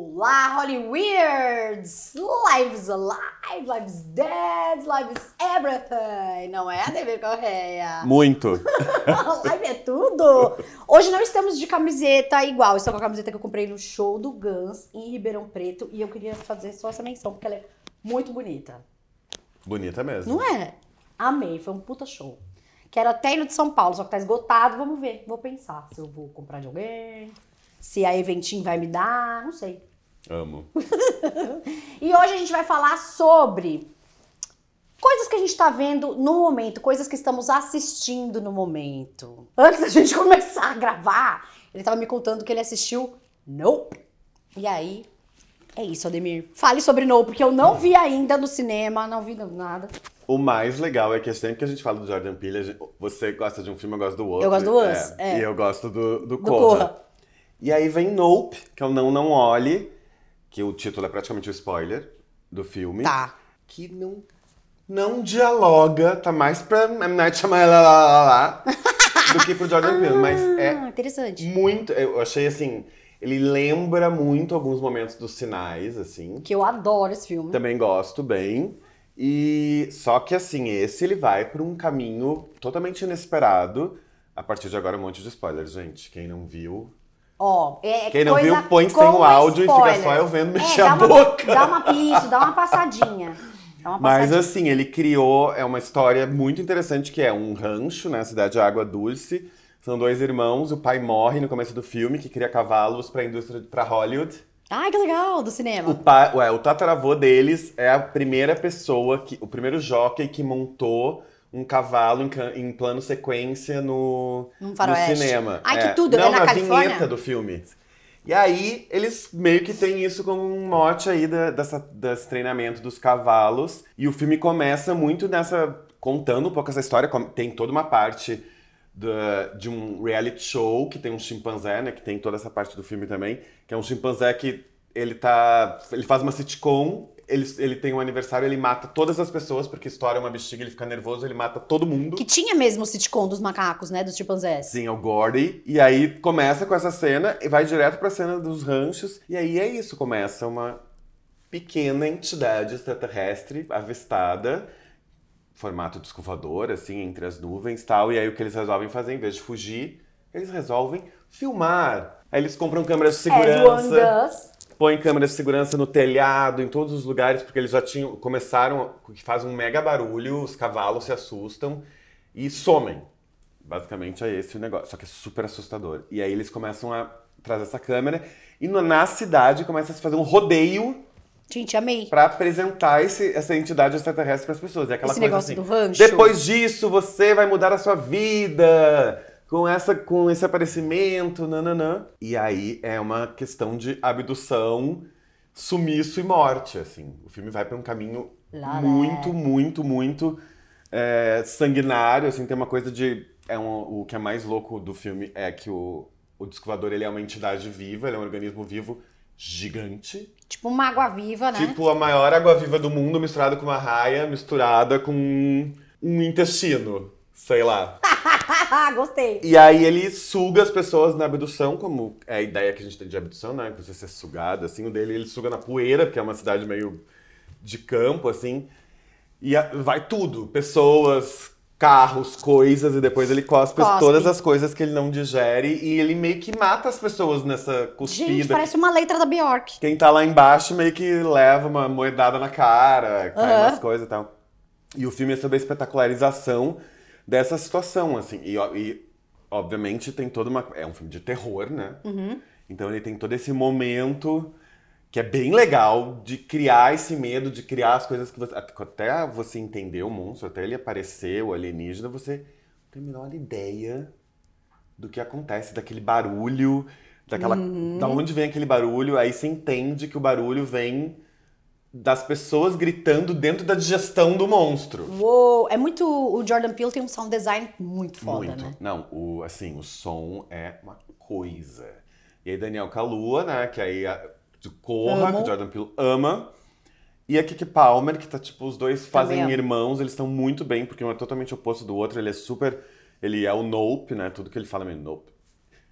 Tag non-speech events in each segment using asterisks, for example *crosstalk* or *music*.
Olá, Hollyweirds! Lives alive, lives dead, lives everything! Não é, David Correia? Muito. *laughs* Live é tudo! Hoje não estamos de camiseta igual, estou com a camiseta que eu comprei no show do Guns em Ribeirão Preto e eu queria fazer só essa menção, porque ela é muito bonita. Bonita mesmo. Não é? Amei, foi um puta show. Quero até ir no de São Paulo, só que tá esgotado, vamos ver. Vou pensar se eu vou comprar de alguém, se a Eventim vai me dar, não sei. Amo. *laughs* E hoje a gente vai falar sobre coisas que a gente tá vendo no momento, coisas que estamos assistindo no momento. Antes da gente *laughs* começar a gravar, ele tava me contando que ele assistiu Nope. E aí, é isso, Ademir. Fale sobre Nope, porque eu não vi ainda no cinema, não vi nada. O mais legal é que sempre que a gente fala do Jordan Peele, gente- você gosta de um filme, eu gosto do outro. Eu gosto do Us, é. E eu gosto do, do, Do Corra. Corra. E aí vem Nope, que é o Não Não Olhe, que o título é praticamente o spoiler do filme. Tá. Que não, não dialoga, tá mais pra M. Night Shyamalan do que pro Jordan *laughs* Peele. Mas é Ah, interessante. muito... Eu achei assim... Ele lembra muito alguns momentos dos sinais, assim. Que eu adoro esse filme. Também gosto bem. E só que assim, esse ele vai por um caminho totalmente inesperado. A partir de agora, um monte de spoilers, gente. Quem não viu. Ó, é Quem não viu, põe sem o áudio e fica spoiler. só eu vendo É, mexer dá a uma- boca. Dá uma, isso, dá uma passadinha. Dá uma Mas passadinha. assim, ele criou é uma história muito interessante que é um rancho, né, cidade de Água Dulce. São dois irmãos, o pai morre no começo do filme que cria cavalos para indústria para Hollywood. Ai, que legal, do O, cinema. pai, ué, o tataravô deles é a primeira pessoa, que, o primeiro jockey que montou um cavalo em, em plano sequência no, no cinema. Ai, que tudo, Não, é na na vinheta do filme. E aí, eles meio que têm isso como um mote aí da, dessa, desse treinamento dos cavalos. E o filme começa muito nessa. contando um pouco essa história. Tem toda uma parte da- de um reality show que tem um chimpanzé, né? Que tem toda essa parte do filme também. Que é um chimpanzé que ele tá. Ele faz uma sitcom. Ele, ele tem um aniversário, ele mata todas as pessoas, porque estoura uma bexiga, ele fica nervoso, ele mata todo mundo. Que tinha mesmo o sitcom dos macacos, né? Dos chimpanzés. Sim, é o Gordy. E aí começa com essa cena e vai direto pra cena dos ranchos. E aí é isso, começa uma pequena entidade extraterrestre avistada, formato de escovador, assim, entre as nuvens e tal. E aí o que eles resolvem fazer, em vez de fugir, eles resolvem filmar. Aí eles compram câmeras de Everyone segurança does. Põe câmeras de segurança no telhado, em todos os lugares, porque eles já tinham. Começaram, que faz um mega barulho, os cavalos se assustam e somem. Basicamente é esse o negócio. Só que é super assustador. E aí eles começam a trazer essa câmera e na cidade começa a se fazer um rodeio Gente, amei. pra apresentar esse- essa entidade extraterrestre para as pessoas. É aquela Esse coisa negócio assim, do rancho. Depois disso, você vai mudar a sua vida com, essa, com esse aparecimento, nananã. E aí é uma questão de abdução, sumiço e morte, assim. O filme vai para um caminho Lá, muito, muito, muito é, sanguinário, assim. Tem uma coisa de... É um- o que é mais louco do filme é que o, o descovador, ele é uma entidade viva, ele é um organismo vivo gigante. Tipo uma água viva, né? Tipo a maior água-viva do mundo misturada com uma raia, misturada com um intestino, sei lá. *laughs* Gostei. E aí ele suga as pessoas na abdução, como é a ideia que a gente tem de abdução, né? Que você ser sugado, assim. O dele ele suga na poeira, porque é uma cidade meio de campo, assim. E a- vai tudo, pessoas, carros, coisas, e depois ele cospe, Cospe. todas as coisas que ele não digere e ele meio que mata as pessoas nessa cuspida. Gente, parece uma letra da Bjork. Quem tá lá embaixo meio que leva uma moedada na cara, cai Aham. umas coisas e tal. E o filme é sobre a espetacularização dessa situação, assim. E, e, obviamente tem toda uma. É um filme de terror, né? Uhum. Então ele tem todo esse momento que é bem legal de criar esse medo, de criar as coisas que você. Até você entender o monstro, até ele aparecer, o alienígena, você não tem a menor ideia do que acontece, daquele barulho, daquela. Uhum. Da onde vem aquele barulho, aí você entende que o barulho vem das pessoas gritando dentro da digestão do monstro. Uou, é muito. O Jordan Peele tem um sound design muito foda, Muito. né? Não, o, assim, o som é uma coisa. E aí Daniel Kalua, né, que aí a, de Corra, Amo. que o Jordan Peele ama. E a Kiki Palmer, que tá, tipo, os dois fazem amo. irmãos, eles estão muito bem, porque um é totalmente oposto do outro, ele é super... Ele é o Nope, né, tudo que ele fala é meio Nope.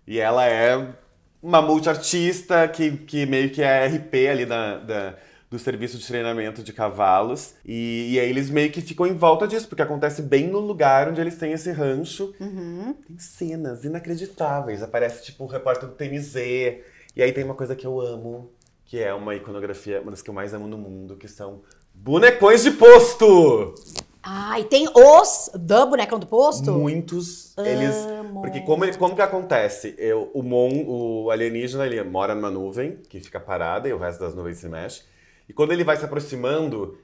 E ela é uma multiartista que, que meio que é RP ali da, da do serviço de treinamento de cavalos. E, e, aí eles meio que ficam em volta disso, porque acontece bem no lugar onde eles têm esse rancho. Uhum. Tem cenas inacreditáveis. Aparece tipo um repórter do TMZ. E aí tem uma coisa que eu amo, que é uma iconografia, uma das que eu mais amo no mundo, que são bonecões de posto! Ah, e tem os do bonecão do posto? Muitos. Eles. Porque como, como que acontece? Eu, o Mon, o alienígena, ele mora numa nuvem que fica parada e o resto das nuvens se mexe. E quando ele vai se aproximando,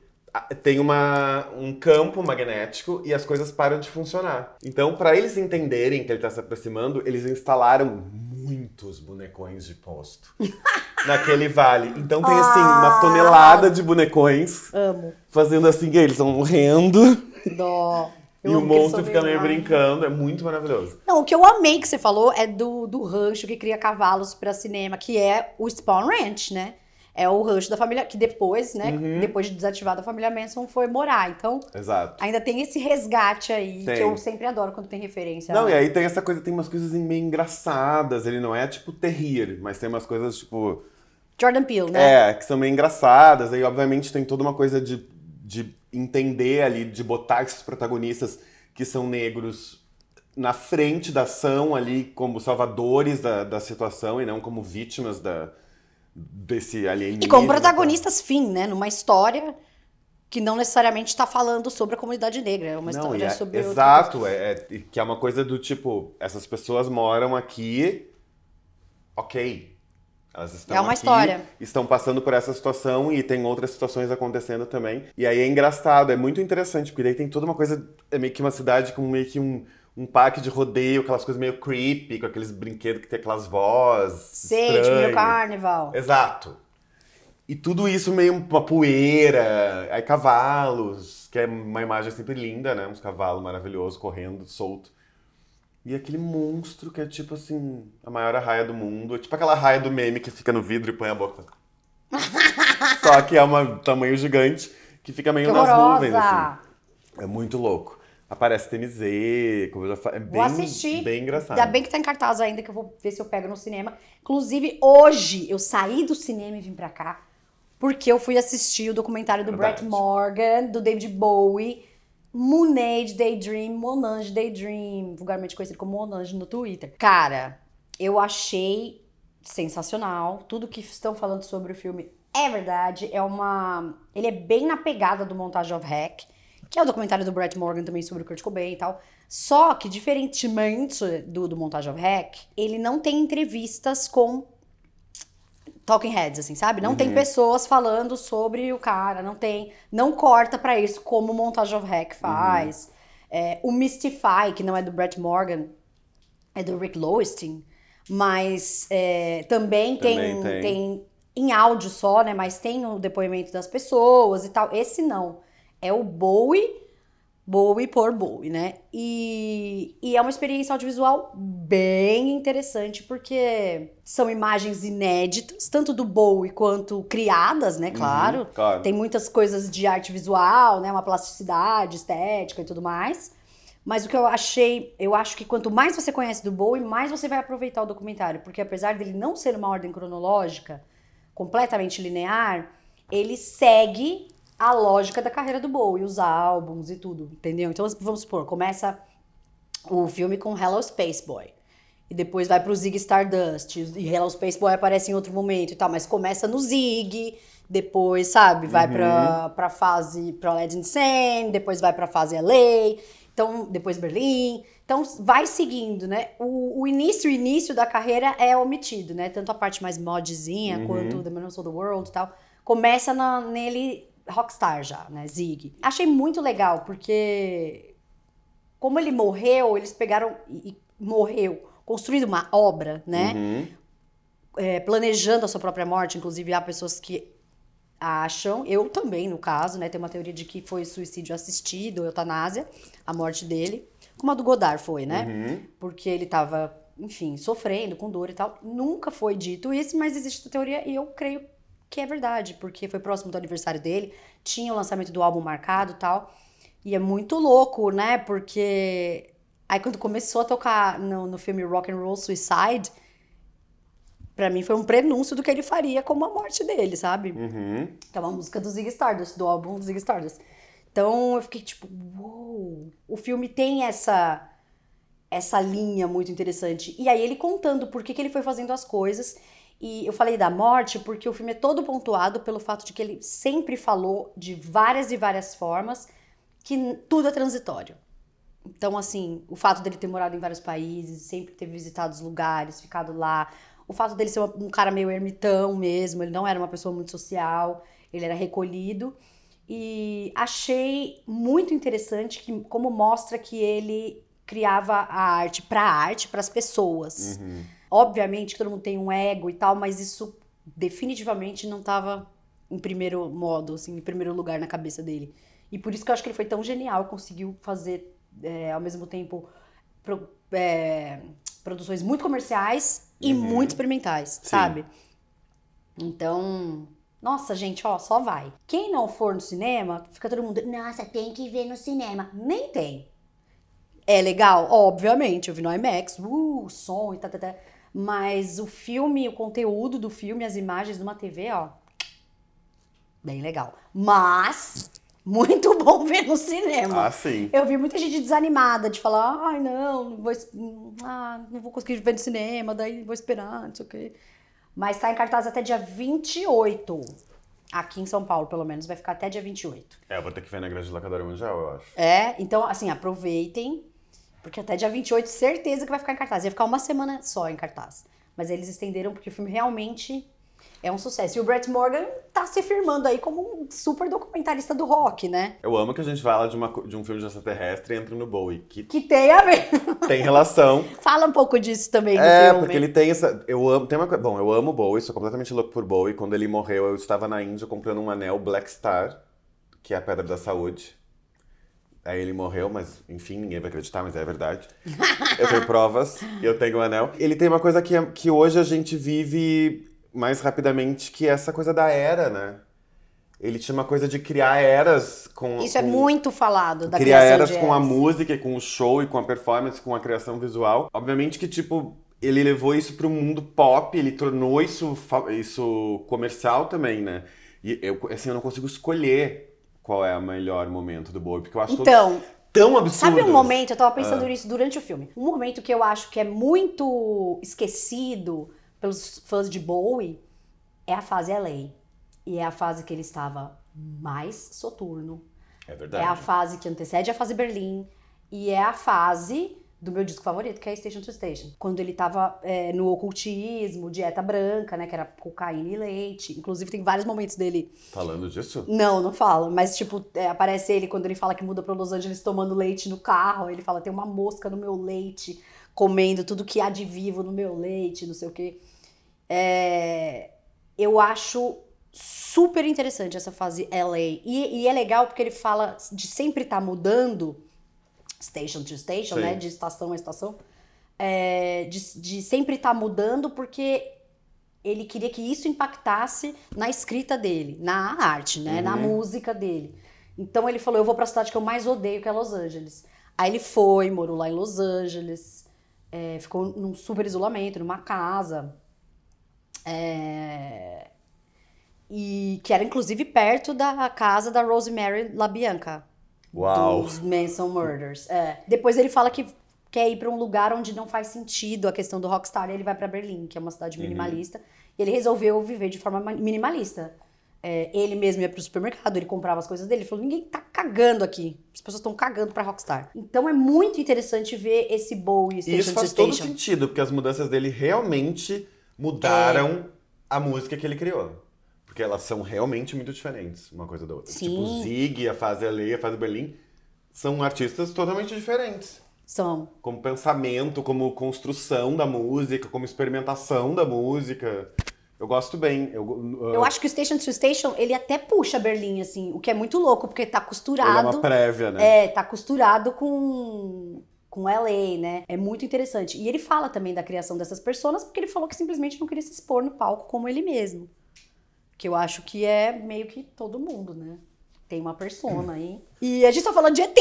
tem uma, um campo magnético e as coisas param de funcionar. Então, para eles entenderem que ele está se aproximando, eles instalaram muitos bonecões de posto *laughs* naquele vale. Então tem assim uma ah. tonelada de bonecões. Amo. Fazendo assim, eles estão morrendo. Dó. *laughs* Eu e o monstro fica meio brincando, é muito maravilhoso. Não, o que eu amei que você falou é do, do rancho que cria cavalos para cinema, que é o Spawn Ranch, né? É o rancho da família, que depois, né, uhum. depois de desativada a família Manson, foi morar. Então, Exato. ainda tem esse resgate aí, tem. que eu sempre adoro quando tem referência. Não, e aí tem essa coisa, tem umas coisas meio engraçadas. Ele não é tipo terrir, mas tem umas coisas tipo. Jordan Peele, né? É, que são meio engraçadas. Aí, obviamente, tem toda uma coisa de, de entender ali, de botar esses protagonistas que são negros na frente da ação ali, como salvadores da, da situação e não como vítimas da desse alienígena. E como protagonistas fim, né? Numa história que não necessariamente está falando sobre a comunidade negra, é uma não, história é, sobre exato, é, é, que é uma coisa do tipo, essas pessoas moram aqui, ok, elas estão é uma aqui, história. estão passando por essa situação e tem outras situações acontecendo também. E aí é engraçado, é muito interessante, porque daí tem toda uma coisa, é meio que uma cidade com meio que um um parque de rodeio, aquelas coisas meio creepy, com aqueles brinquedos que tem aquelas vozes. Sei, tipo meio carnival. Exato. E tudo isso meio uma poeira, aí cavalos, que é uma imagem sempre linda, né? Uns cavalos maravilhosos correndo, solto. E aquele monstro que é tipo assim, a maior arraia do mundo. É tipo aquela raia do meme que fica no vidro e põe a boca. *laughs* Só que é um tamanho gigante que fica meio que nas nuvens, assim. É muito louco. Aparece TMZ, como eu já falei. É bem, vou assistir. Bem engraçado. Ainda bem que tá em cartaz ainda, que eu vou ver se eu pego no cinema. Inclusive, hoje eu saí do cinema e vim pra cá, porque eu fui assistir o documentário do Verdade. Brett Morgan, do David Bowie, Moonage Daydream, Monange Daydream, vulgarmente conhecido como Monange no Twitter. Cara, eu achei sensacional. Tudo que estão falando sobre o filme é verdade. É uma. Ele é bem na pegada do Montage of Hack que é o documentário do Brett Morgan também sobre o Kurt Cobain e tal. Só que, diferentemente do, do Montage of Hack, ele não tem entrevistas com talking heads, assim, sabe? Não uhum. tem pessoas falando sobre o cara, não tem. Não corta para isso como o Montage of Hack faz. Uhum. É, o Mystify, que não é do Brett Morgan, é do Rick Lowenstein, mas é, também, também tem, tem, tem em áudio só, né? Mas tem o depoimento das pessoas e tal. Esse não é o Bowie, Bowie por Bowie, né? E, e é uma experiência audiovisual bem interessante, porque são imagens inéditas, tanto do Bowie quanto criadas, né? Claro. Uhum, claro. Tem muitas coisas de arte visual, né? Uma plasticidade, estética e tudo mais. Mas o que eu achei, eu acho que quanto mais você conhece do Bowie, mais você vai aproveitar o documentário, porque apesar dele não ser uma ordem cronológica completamente linear, ele segue a lógica da carreira do Bowie, os álbuns e tudo, entendeu? Então, vamos supor, começa o filme com Hello Space Boy. E depois vai pro Zig Stardust. E Hello Space Boy aparece em outro momento e tal. Mas começa no Zig, depois, sabe, vai uhum. pra, pra fase pra Led Insane, depois vai pra fase LA, então, depois Berlim. Então, vai seguindo, né? O, o início, o início da carreira é omitido, né? Tanto a parte mais modzinha uhum. quanto The Man of the World e tal. Começa na, nele rockstar já, né? Zig. Achei muito legal, porque como ele morreu, eles pegaram e, e morreu, construído uma obra, né? Uhum. É, planejando a sua própria morte, inclusive há pessoas que acham, eu também no caso, né? Tem uma teoria de que foi suicídio assistido, eutanásia, a morte dele, como a do Godard foi, né? Uhum. Porque ele tava, enfim, sofrendo com dor e tal. Nunca foi dito isso, mas existe essa teoria e eu creio que é verdade, porque foi próximo do aniversário dele, tinha o lançamento do álbum marcado e tal. E é muito louco, né? Porque aí quando começou a tocar no, no filme Rock and Roll Suicide, pra mim foi um prenúncio do que ele faria com a morte dele, sabe? Uhum. Que é uma música do Zig Stardust, do álbum do Zig Stardust. Então eu fiquei tipo, uou! O filme tem essa essa linha muito interessante. E aí ele contando por que, que ele foi fazendo as coisas. E eu falei da morte porque o filme é todo pontuado pelo fato de que ele sempre falou de várias e várias formas que tudo é transitório. Então, assim, o fato dele ter morado em vários países, sempre ter visitado os lugares, ficado lá, o fato dele ser um cara meio ermitão mesmo, ele não era uma pessoa muito social, ele era recolhido. E achei muito interessante que, como mostra que ele criava a arte para a arte, para as pessoas. Uhum. Obviamente que todo mundo tem um ego e tal, mas isso definitivamente não estava em primeiro modo, assim, em primeiro lugar na cabeça dele. E por isso que eu acho que ele foi tão genial, conseguiu fazer é, ao mesmo tempo pro- é, produções muito comerciais e Uhum. muito experimentais, Sim. sabe? Então, nossa, gente, ó, só vai. Quem não for no cinema, fica todo mundo, nossa, tem que ver no cinema. Nem tem. É legal? Obviamente, eu vi no IMAX, uh, som e tal, tal, tal. Mas o filme, o conteúdo do filme, as imagens numa TV, ó, bem legal. Mas, muito *laughs* bom ver no cinema. Ah, sim. Eu vi muita gente desanimada de falar, ai não, não vou, ah, não vou conseguir ver no cinema, daí vou esperar, não sei o quê. Mas tá em cartaz até dia 28. Aqui em São Paulo, pelo menos, vai ficar até dia 28. É, eu vou ter que ver na grande locadora mundial, eu acho. É, então, assim, aproveitem, porque até dia 28, certeza que vai ficar em cartaz. Ia ficar uma semana só em cartaz. Mas eles estenderam porque o filme realmente é um sucesso. E o Brett Morgan tá se firmando aí como um super documentarista do rock, né? Eu amo que a gente fala de, uma de um filme de extraterrestre e entra no Bowie, que Que tem a ver. tem relação. *laughs* Fala um pouco disso também no É, filme. porque ele tem essa. Eu amo. Tem uma coisa. Bom, eu amo Bowie, sou completamente louco por Bowie. Quando ele morreu, eu estava na Índia comprando um anel Black Star, que é a pedra da saúde. Aí ele morreu, mas enfim, ninguém vai acreditar, mas é verdade. Eu tenho provas eu tenho o anel. Ele tem uma coisa que, é- que hoje a gente vive mais rapidamente, que é essa coisa da era, né? Ele tinha uma coisa de criar eras com. Isso é com- muito falado da criar eras com a música, e com o show e com a performance, com a criação visual. Obviamente que, tipo, ele levou isso pro mundo pop, ele tornou isso, isso comercial também, né? E eu, assim, eu não consigo escolher qual é o melhor momento do Bowie, porque eu acho Então, tão absurdos. sabe um momento, eu tava Ah. pensando nisso durante o filme. Um momento que eu acho que é muito esquecido pelos fãs de Bowie é a fase LA. E é a fase que ele estava mais soturno. É É verdade. a fase que antecede a fase Berlim. E é a fase do meu disco favorito, que é Station to Station. Quando ele tava é, no ocultismo, dieta branca, né? Que era cocaína e leite. Inclusive, tem vários momentos dele Falando disso? não, não fala. Mas, tipo, é, aparece ele quando ele fala que muda pra Los Angeles tomando leite no carro. Ele fala, tem uma mosca no meu leite, comendo tudo que há de vivo no meu leite, não sei o quê. É, eu acho super interessante essa fase LA. E, e é legal porque ele fala de sempre estar mudando, station to station, Sim. né? De estação a estação. É, de, de sempre estar mudando porque ele queria que isso impactasse na escrita dele, na arte, né? Na Uhum. música dele. Então ele falou: Eu vou pra cidade que eu mais odeio, que é Los Angeles. Aí ele foi, morou lá em Los Angeles, é, ficou num super isolamento, numa casa. é, e que era inclusive perto da casa da Rosemary LaBianca. Uau! Dos Manson Murders. É. Depois ele fala que quer ir pra um lugar onde não faz sentido a questão do rockstar. E ele vai pra Berlim, que é uma cidade Uhum. minimalista. E ele resolveu viver de forma ma- minimalista. É, ele mesmo ia pro supermercado, ele comprava as coisas dele. Ele falou: ninguém tá cagando aqui. As pessoas estão cagando pra rockstar. Então é muito interessante ver esse Bowie E Station isso to faz todo sentido, porque as mudanças dele realmente mudaram a música que ele criou. Porque elas são realmente muito diferentes, uma coisa da outra. Sim. Tipo, Zig, a fase LA, a fase Berlim, são artistas totalmente diferentes. São. Como pensamento, como construção da música, como experimentação da música. Eu gosto bem. Eu, uh, Eu acho que o Station to Station, ele até puxa Berlim, assim, o que é muito louco, porque tá ele é costurado. uma prévia, né? É, tá costurado com com LA, né? É muito interessante. E ele fala também da criação dessas personas, porque ele falou que simplesmente não queria se expor no palco como ele mesmo. Que eu acho que é meio que todo mundo, né? Tem uma persona aí. E a gente tá falando de ET.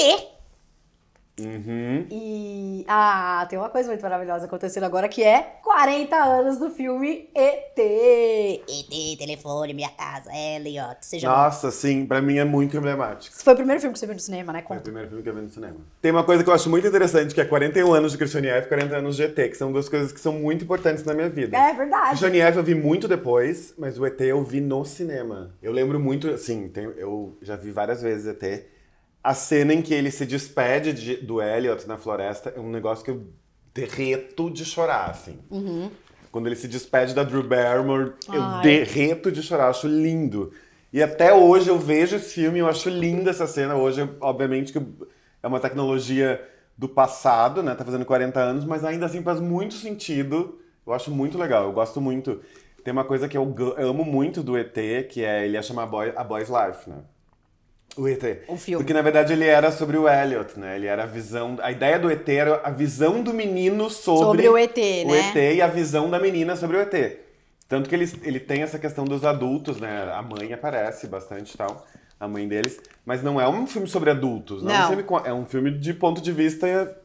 Uhum. E. Ah, tem uma coisa muito maravilhosa acontecendo agora que é 40 anos do filme ET. ET, telefone, minha casa, Elliot. Seja Nossa, sim, pra mim é muito emblemático. Esse foi o primeiro filme que você viu no cinema, né? Foi o Conta. primeiro filme que eu vi no cinema. Tem uma coisa que eu acho muito interessante, que é 41 anos de Christian F e 40 anos de ET, que são duas coisas que são muito importantes na minha vida. É verdade. Christian F eu vi muito depois, mas o ET eu vi no cinema. Eu lembro muito, assim, tem- eu já vi várias vezes ET. A cena em que ele se despede de- do Elliot na floresta é um negócio que eu derreto de chorar, assim. Quando ele se despede da Drew Barrymore, eu Ai. derreto de chorar, acho lindo. E até hoje eu vejo esse filme, eu acho linda essa cena. Hoje, obviamente, que é uma tecnologia do passado, né? Tá fazendo 40 anos, mas ainda assim faz muito sentido. Eu acho muito legal, eu gosto muito. Tem uma coisa que eu amo muito do ET, que é ele ia chamar Boy, A Boy's Life, né? O ET. O filme. Porque na verdade ele era sobre o Elliot, né? Ele era a visão. A ideia do ET era a visão do menino sobre, Sobre o ET, o né? ET e a visão da menina sobre o ET. Tanto que ele, ele tem essa questão dos adultos, né? A mãe aparece bastante e tal, a mãe deles. Mas não é um filme sobre adultos, não, É, um Não. filme é um filme de ponto de vista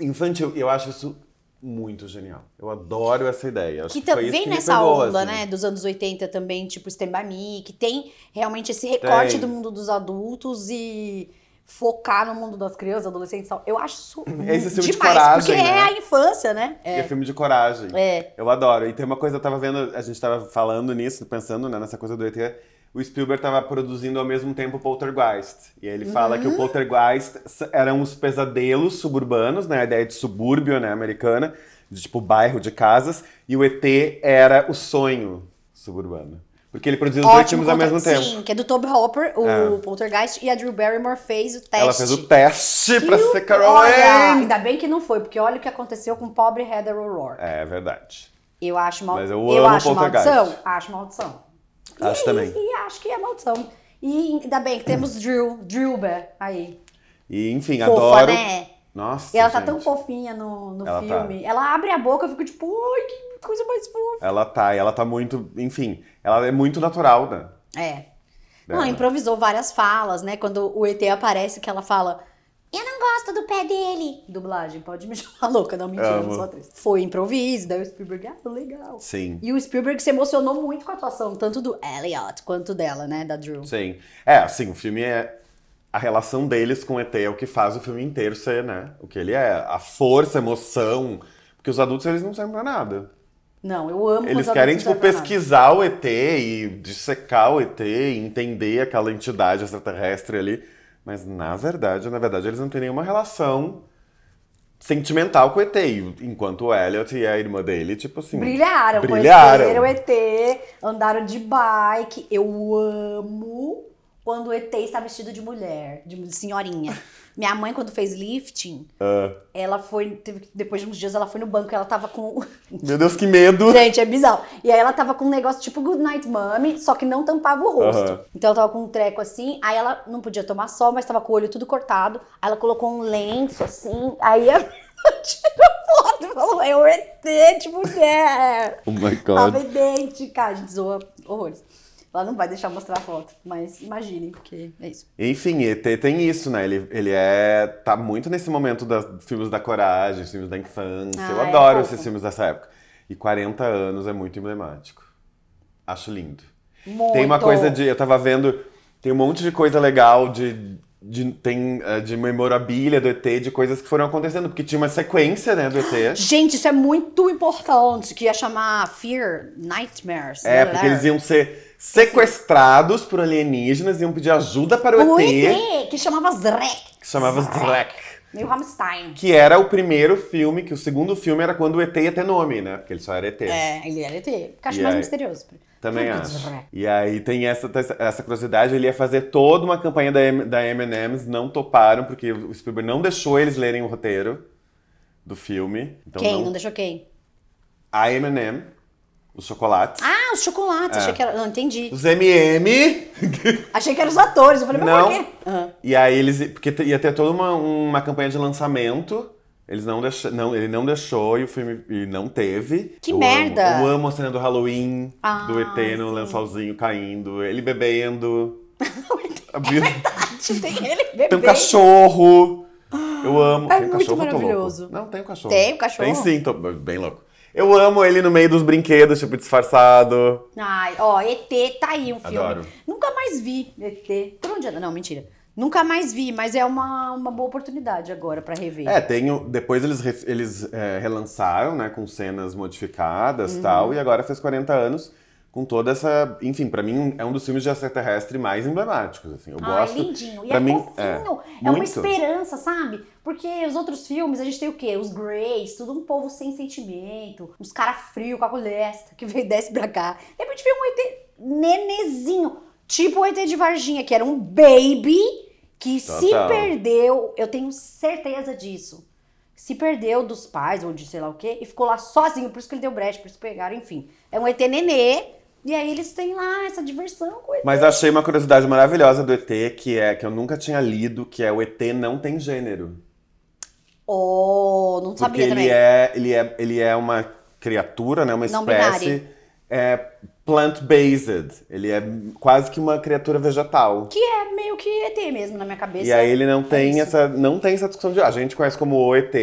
infantil. E eu acho isso muito genial. Eu adoro essa ideia. Acho Que que vem que nessa pegou, onda, assim. né, dos anos 80 também, tipo Stand By Me, que tem realmente esse recorte Tem. do mundo dos adultos e focar no mundo das crianças, adolescentes e tal. Eu acho isso *laughs* Esse filme de demais, coragem, porque é né? a infância, né? E é filme de coragem. É. Eu adoro. E tem uma coisa, eu tava vendo, a gente tava falando nisso, pensando né, nessa coisa do ET. O Spielberg tava produzindo ao mesmo tempo Poltergeist. E aí ele fala Uhum. que o Poltergeist s- eram os pesadelos suburbanos, né? A ideia de subúrbio, né, americana, de tipo bairro de casas. E o ET era o sonho suburbano. Porque ele produziu os dois filmes ao mesmo tempo. Sim, que é do Toby Hopper, o É. Poltergeist, e a Drew Barrymore fez o teste. Ela fez o teste pra E o- ser Carol Olha, Anne. ainda bem que não foi, porque olha o que aconteceu com o pobre Heather O'Rourke. É verdade. Eu acho mal... Mas eu eu amo acho Poltergeist. maldição? Acho maldição. Acho e, também. E acho que é maldição. E ainda bem que temos Drew, Drewber aí. E enfim, Fofa, adoro. né? Nossa. E ela tá gente. tão fofinha no, no Ela tá. filme. Ela abre a boca, eu fico tipo, ai, que coisa mais fofa. Ela tá, e ela tá muito. Enfim, ela é muito natural, né? É. Não, Dela. improvisou várias falas, né? Quando o ET aparece, que ela fala. Eu não gosto do pé dele. Dublagem, pode me *laughs* chamar louca, não mentira, Amo. não sou atriz. Foi improviso, daí o Spielberg, ah, legal. Sim. E o Spielberg se emocionou muito com a atuação, tanto do Elliot quanto dela, né? Da Drew. Sim. É, assim, o filme é. A relação deles com o ET é o que faz o filme inteiro ser, né? O que ele é. A força, a emoção. Porque os adultos, eles não servem pra nada. Não, eu amo Eles querem, tipo, pesquisar o ET e dissecar o ET e entender aquela entidade extraterrestre ali. Mas, na verdade, na verdade, eles não têm nenhuma relação sentimental com o ET. Enquanto o Elliot e a irmã dele, tipo assim. Brilharam, brilharam. conheceram o ET, andaram de bike. Eu amo quando o ET está vestido de mulher, de senhorinha. Minha mãe, quando fez lifting, Ah, ela foi. teve depois de uns dias, ela foi no banco e ela tava com. *laughs* meu Deus, que medo! Gente, é bizarro. E aí ela tava com um negócio tipo Good Night Mommy, só que não tampava o rosto. Então ela tava com um treco assim, aí ela não podia tomar sol, mas tava com o olho tudo cortado. Aí ela colocou um lenço assim, aí *laughs* a tirou foto e falou: é o ET de mulher. Oh my Tava god. idêntica. A gente zoa horrores. Ela não vai deixar mostrar a foto, mas imaginem, porque é isso. Enfim, ET tem isso, né? Ele, ele é. tá muito nesse momento dos filmes da coragem, filmes da infância. Ah, Eu é adoro fofo. esses filmes dessa época. E 40 anos é muito emblemático. Acho lindo. Muito. Tem uma coisa de. Eu tava vendo. Tem um monte de coisa legal de. de tem eh, de memorabilia do ET, de coisas que foram acontecendo, porque tinha uma sequência, né, do ET. Gente, isso é muito importante, que ia chamar Fear Nightmares. É, né? porque eles iam ser sequestrados por alienígenas, iam pedir ajuda para o, O ET, ET, que chamava Zrek. que chamava Zrek. Meio Rammstein. Que era o primeiro filme, que o segundo filme era quando o ET ia ter nome, né? Porque ele só era ET. É, ele era ET. Que eu acho E mais aí- misterioso. Também Porque acho. E aí tem essa, essa curiosidade, ele ia fazer toda uma campanha da, M- da M&M's, não toparam, porque o Spielberg não deixou eles lerem o roteiro do filme. Então quem? não- Não deixou quem? A M&M, os chocolates. Ah, os chocolates. É. Achei que era... Não, entendi. Os M&M! *laughs* Achei que eram os atores. Eu falei, mas Não. por quê? Aham. E aí eles. Porque ia ter toda uma, uma campanha de lançamento. Eles não deixaram. Não, ele não deixou e o filme e não teve. Que eu merda! Amo, eu amo a cena do Halloween, Ah, do ET no sim. lençolzinho caindo, ele bebendo. *laughs* a Bia- Tem ele bebê. tem um cachorro. Eu amo. É tem um muito cachorro, maravilhoso. Não, tem um cachorro. Tem um cachorro? Tem sim, tô bem louco. Eu amo ele no meio dos brinquedos, tipo, disfarçado. Ai, ó, ET tá aí um filme. Adoro. Nunca mais vi ET. Por onde anda? Não, mentira. Nunca mais vi, mas é uma, uma boa oportunidade agora pra rever. É, tem o- depois eles, eles é, relançaram, né, com cenas modificadas e Uhum. tal, e agora fez 40 anos com toda essa... Enfim, pra mim é um dos filmes de extraterrestre mais emblemáticos, assim. Eu Ai, gosto... lindinho. E pra é mim, fofinho. é, É, uma esperança, sabe? Porque os outros filmes, a gente tem o quê? Os Greys, tudo um povo sem sentimento. Uns cara frio com a colesta, que veio desce pra cá. De repente veio um ET nenezinho. Tipo o ET de Varginha, que era um baby que se Total. perdeu. Eu tenho certeza disso. Se perdeu dos pais ou de sei lá o quê e ficou lá sozinho. Por isso que ele deu brecha, por isso que pegaram, enfim. É um ET nenê. E aí eles têm lá essa diversão com o ET. Mas achei uma curiosidade maravilhosa do ET, que é que eu nunca tinha lido, que é o ET não tem gênero. Oh, não Porque sabia ele também. é, ele, é, ele é uma criatura, né? Uma espécie é, plant-based. Ele é quase que uma criatura vegetal. Que é meio que ET mesmo na minha cabeça. E aí ele não tem isso. essa. Não tem essa discussão de. A gente conhece como o ET,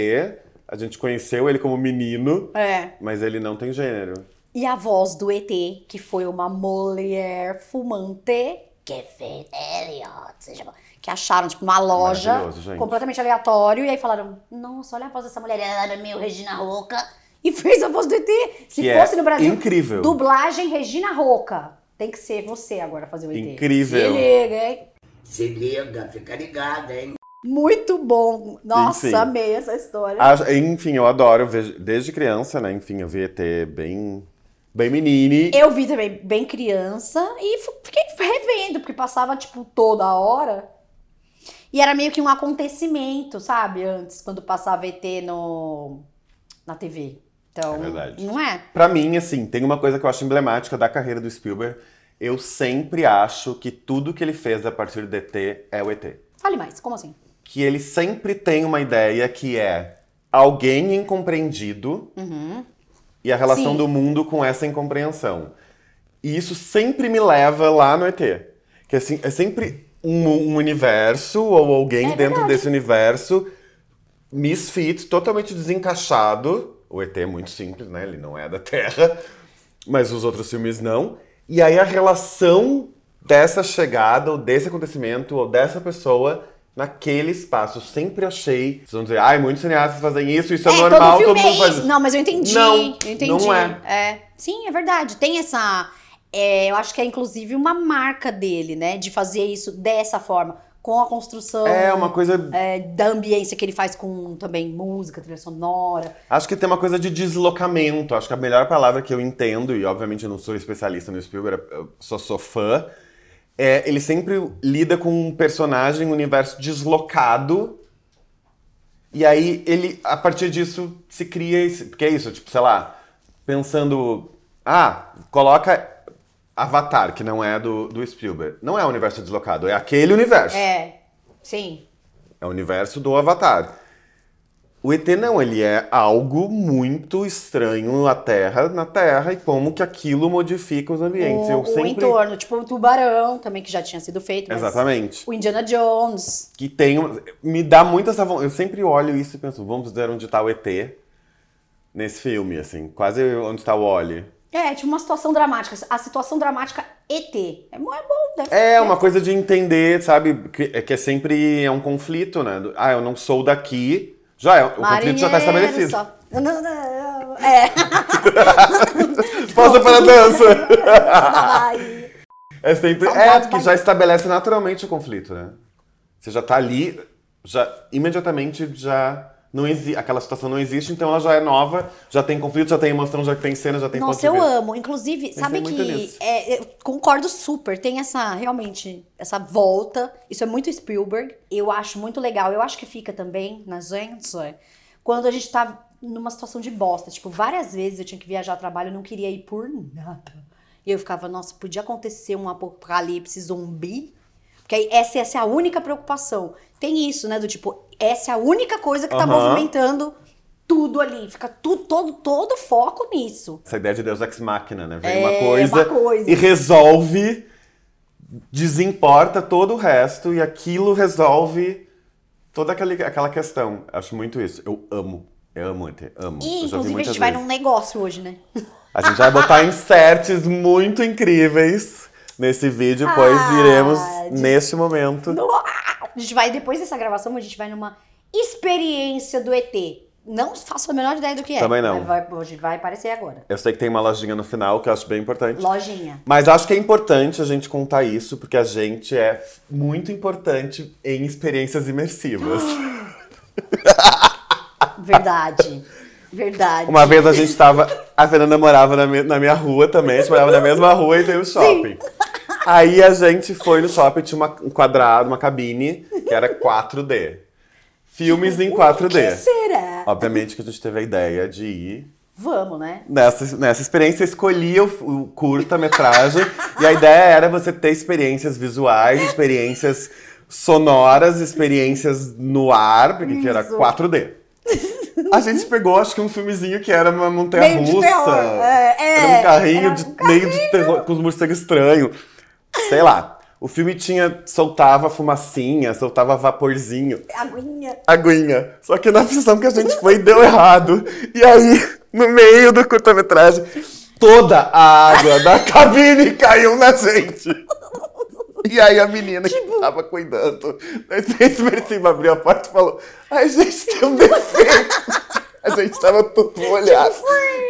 a gente conheceu ele como menino, É. mas ele não tem gênero. E a voz do ET, que foi uma mulher fumante, Kevin Elliot, seja, que acharam, tipo, numa loja, completamente aleatório, e aí falaram, nossa, olha a voz dessa mulher, ela é meio Regina Roca, e fez a voz do ET. Se Que fosse é no Brasil, incrível. dublagem Regina Roca. Tem que ser você agora fazer o ET. Incrível. Se liga, hein? Se liga, fica ligada, hein? Muito bom. Nossa, Sim. amei essa história. A- enfim, eu adoro, eu vejo- desde criança, né? Enfim, eu vi ET bem. Bem menine. Eu vi também bem criança e fiquei revendo, porque passava, tipo, toda hora. E era meio que um acontecimento, sabe? Antes, quando passava ET no, na TV. Então, É verdade. não é? Pra mim, assim, tem uma coisa que eu acho emblemática da carreira do Spielberg. Eu sempre acho que tudo que ele fez a partir do ET é o ET. Fale mais, como assim? Que ele sempre tem uma ideia que é alguém incompreendido e a relação Sim. do mundo com essa incompreensão. E isso sempre me leva lá no ET. Que assim, é sempre um, um universo ou alguém É dentro desse universo misfit, totalmente desencaixado. O ET é muito simples, né? Ele não é da Terra, mas os outros filmes não. E aí a relação dessa chegada, ou desse acontecimento, ou dessa pessoa naquele espaço. Eu sempre achei. Vocês vão dizer, ai, muitos cineastas fazem isso, isso é, normal, todo todo, mundo é faz isso. isso. Não, mas eu entendi. Não, eu entendi. não é. É. Sim, é verdade. Tem essa. é, eu acho que é inclusive uma marca dele, né? De fazer isso dessa forma. Com a construção É uma coisa. é, da ambiência que ele faz com também música, trilha sonora. Acho que tem uma coisa de deslocamento. Acho que a melhor palavra que eu entendo, e obviamente eu não sou especialista no Spielberg, eu só sou fã, é ele sempre lida com um personagem, um universo deslocado. E aí ele, a partir disso, se cria esse. Porque é isso, tipo, sei lá, pensando. Ah, coloca Avatar, que não é do, do Spielberg. Não é o universo deslocado, é aquele universo. É, sim. É o universo do Avatar. O ET não, ele é algo muito estranho à Terra, na Terra, e como que aquilo modifica os ambientes. O, sempre. entorno, tipo o tubarão, também que já tinha sido feito. Exatamente. O Indiana Jones. Que tem. Me dá muito essa vontade. Eu sempre olho isso e penso, vamos ver onde tá o ET nesse filme, assim. Quase onde está o Wally. É, tipo uma situação dramática. A situação dramática ET. É, é bom, deve É uma coisa de entender, sabe? Que é, que é sempre é um conflito, né? Ah, eu não sou daqui. Já é, o conflito já tá Marinheiro estabelecido. só- Não, não, não, É. Pausa para a dança! É sempre. É, porque já estabelece naturalmente o conflito, né? Você já tá ali, já imediatamente já não. Aquela situação não existe, então ela já é nova, já tem conflito, já tem emoção, já tem cena, já tem Nossa, eu amo. Inclusive, sabe muito que é, eu concordo super. Tem essa, realmente, essa volta. Isso é muito Spielberg. Eu acho muito legal. Eu acho que fica também na gente quando a gente tá numa situação de bosta. Tipo, várias vezes eu tinha que viajar a trabalho, eu não queria ir por nada. E eu ficava, nossa, podia acontecer um apocalipse zumbi. Porque aí essa, essa é a única preocupação. Tem isso, né? Do tipo, essa é a única coisa que tá Aham. movimentando tudo ali. Fica tudo, todo, todo foco nisso. Essa ideia de Deus ex machina, né? Vem É, uma, coisa uma coisa. e resolve, desimporta todo o resto, e aquilo resolve toda aquele, aquela questão. Acho muito isso. Eu amo. Eu amo ET. Amo. E, Eu inclusive, a gente vai vezes. num negócio hoje, né? A gente vai botar inserts muito incríveis nesse vídeo, pois Ah, iremos des- neste momento. A gente vai, depois dessa gravação, a gente vai numa experiência do ET. Não faço a menor ideia do que é. Também não. Mas vai, hoje vai aparecer agora. Eu sei que tem uma lojinha no final que eu acho bem importante. Lojinha. Mas acho que é importante a gente contar isso, porque a gente é muito importante em experiências imersivas. *gasps* Verdade. Verdade. Uma vez a gente tava. A Fernanda morava na, mi- na minha rua também, a gente morava na mesma rua e tem o shopping. Aí a gente foi no shopping, tinha uma- um quadrado, uma cabine, que era 4D. Filmes em O que 4D. será? Obviamente que a gente teve a ideia de ir Vamos, né? nessa, nessa experiência, escolhia o, o curta-metragem e a ideia era você ter experiências visuais, experiências sonoras, experiências no ar, porque que era Isso. 4D. A gente pegou, acho que um filmezinho que era uma montanha russa. É, é, era um carrinho era de meio de terror com os morcegos estranhos. Sei lá. O filme tinha soltava fumacinha, soltava vaporzinho Aguinha. aguinha. Só que na sessão que a gente foi deu errado. E aí, no meio do curta-metragem, toda a água da cabine *laughs* caiu na gente. *laughs* E aí a menina que tava cuidando *laughs* da experiência imersiva abriu a porta e falou: Ai, gente, tem um defeito. A gente tava todo molhado.